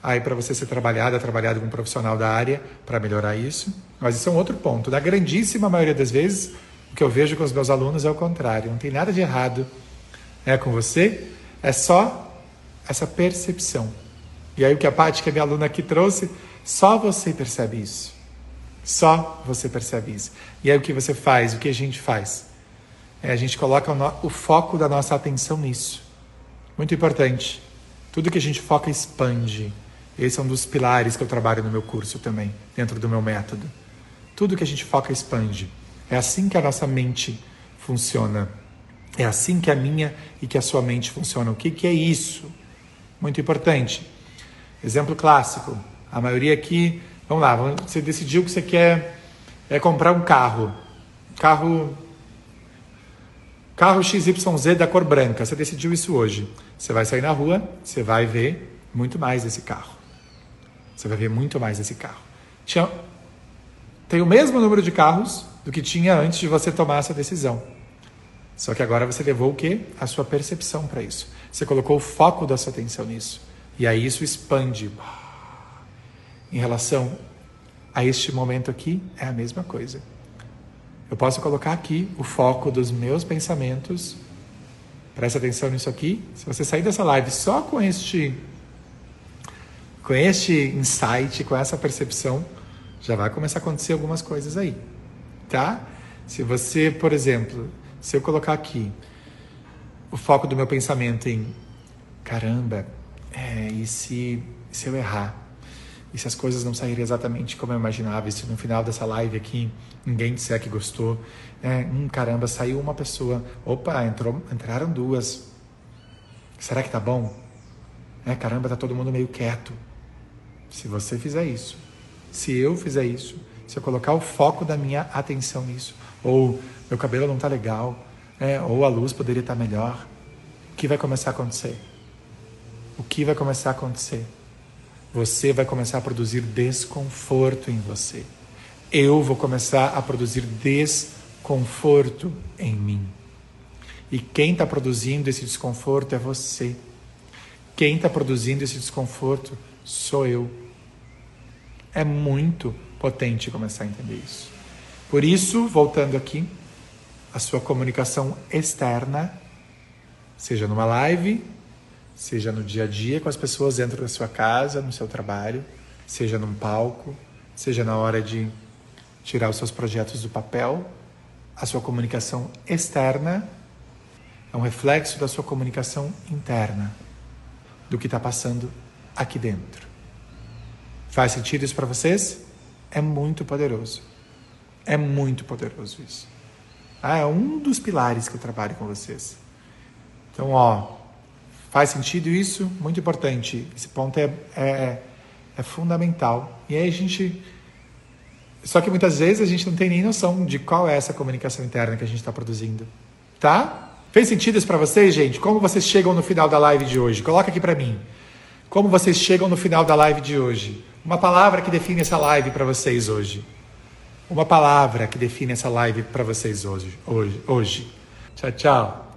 aí para você ser trabalhada, trabalhado com um profissional da área para melhorar isso. Mas isso é um outro ponto. Da grandíssima maioria das vezes, o que eu vejo com os meus alunos é o contrário. Não tem nada de errado é com você, é só essa percepção. E aí o que a Paty, que é minha aluna aqui, trouxe, só você percebe isso. Só você percebe isso. E aí o que você faz? O que a gente faz? É a gente coloca o, no, o foco da nossa atenção nisso. Muito importante. Tudo que a gente foca expande. Esse é um dos pilares que eu trabalho no meu curso também, dentro do meu método. Tudo que a gente foca expande. É assim que a nossa mente funciona. É assim que a minha e que a sua mente funcionam. O que, que é isso? Muito importante. Exemplo clássico. A maioria aqui, vamos lá, você decidiu que você quer é, comprar um carro. Carro carro XYZ da cor branca. Você decidiu isso hoje. Você vai sair na rua, você vai ver muito mais desse carro. Você vai ver muito mais desse carro. Tinha, tem o mesmo número de carros do que tinha antes de você tomar essa decisão. Só que agora você levou o quê? A sua percepção para isso. Você colocou o foco da sua atenção nisso. E aí isso expande em relação a este momento aqui é a mesma coisa. Eu posso colocar aqui o foco dos meus pensamentos. Presta atenção nisso aqui. Se você sair dessa live só com este com este insight, com essa percepção, já vai começar a acontecer algumas coisas aí, tá? Se você, por exemplo, se eu colocar aqui o foco do meu pensamento em caramba, é, e se, se eu errar? E se as coisas não saírem exatamente como eu imaginava, e se no final dessa live aqui ninguém disser que gostou, é, hum, caramba, saiu uma pessoa, opa, entrou, entraram duas, será que tá bom? É, caramba, tá todo mundo meio quieto. Se você fizer isso, se eu fizer isso, se eu colocar o foco da minha atenção nisso, ou meu cabelo não tá legal, é, ou a luz poderia estar tá melhor, o que vai começar a acontecer? O que vai começar a acontecer? você vai começar a produzir desconforto em você. Eu vou começar a produzir desconforto em mim. E quem está produzindo esse desconforto é você. Quem está produzindo esse desconforto sou eu. É muito potente começar a entender isso. Por isso, voltando aqui, a sua comunicação externa, seja numa live, seja no dia a dia com as pessoas dentro da sua casa, no seu trabalho, seja num palco, seja na hora de tirar os seus projetos do papel, a sua comunicação externa é um reflexo da sua comunicação interna, do que está passando aqui dentro. Faz sentido isso para vocês? É muito poderoso. É muito poderoso isso. Ah, é um dos pilares que eu trabalho com vocês. Então, ó, faz sentido isso? Muito importante. Esse ponto é, é, é fundamental. E aí a gente. Só que muitas vezes a gente não tem nem noção de qual é essa comunicação interna que a gente está produzindo. Tá? Fez sentido isso para vocês, gente? Como vocês chegam no final da live de hoje? Coloca aqui para mim. Como vocês chegam no final da live de hoje? Uma palavra que define essa live para vocês hoje. Uma palavra que define essa live para vocês hoje, hoje, hoje. Tchau, tchau.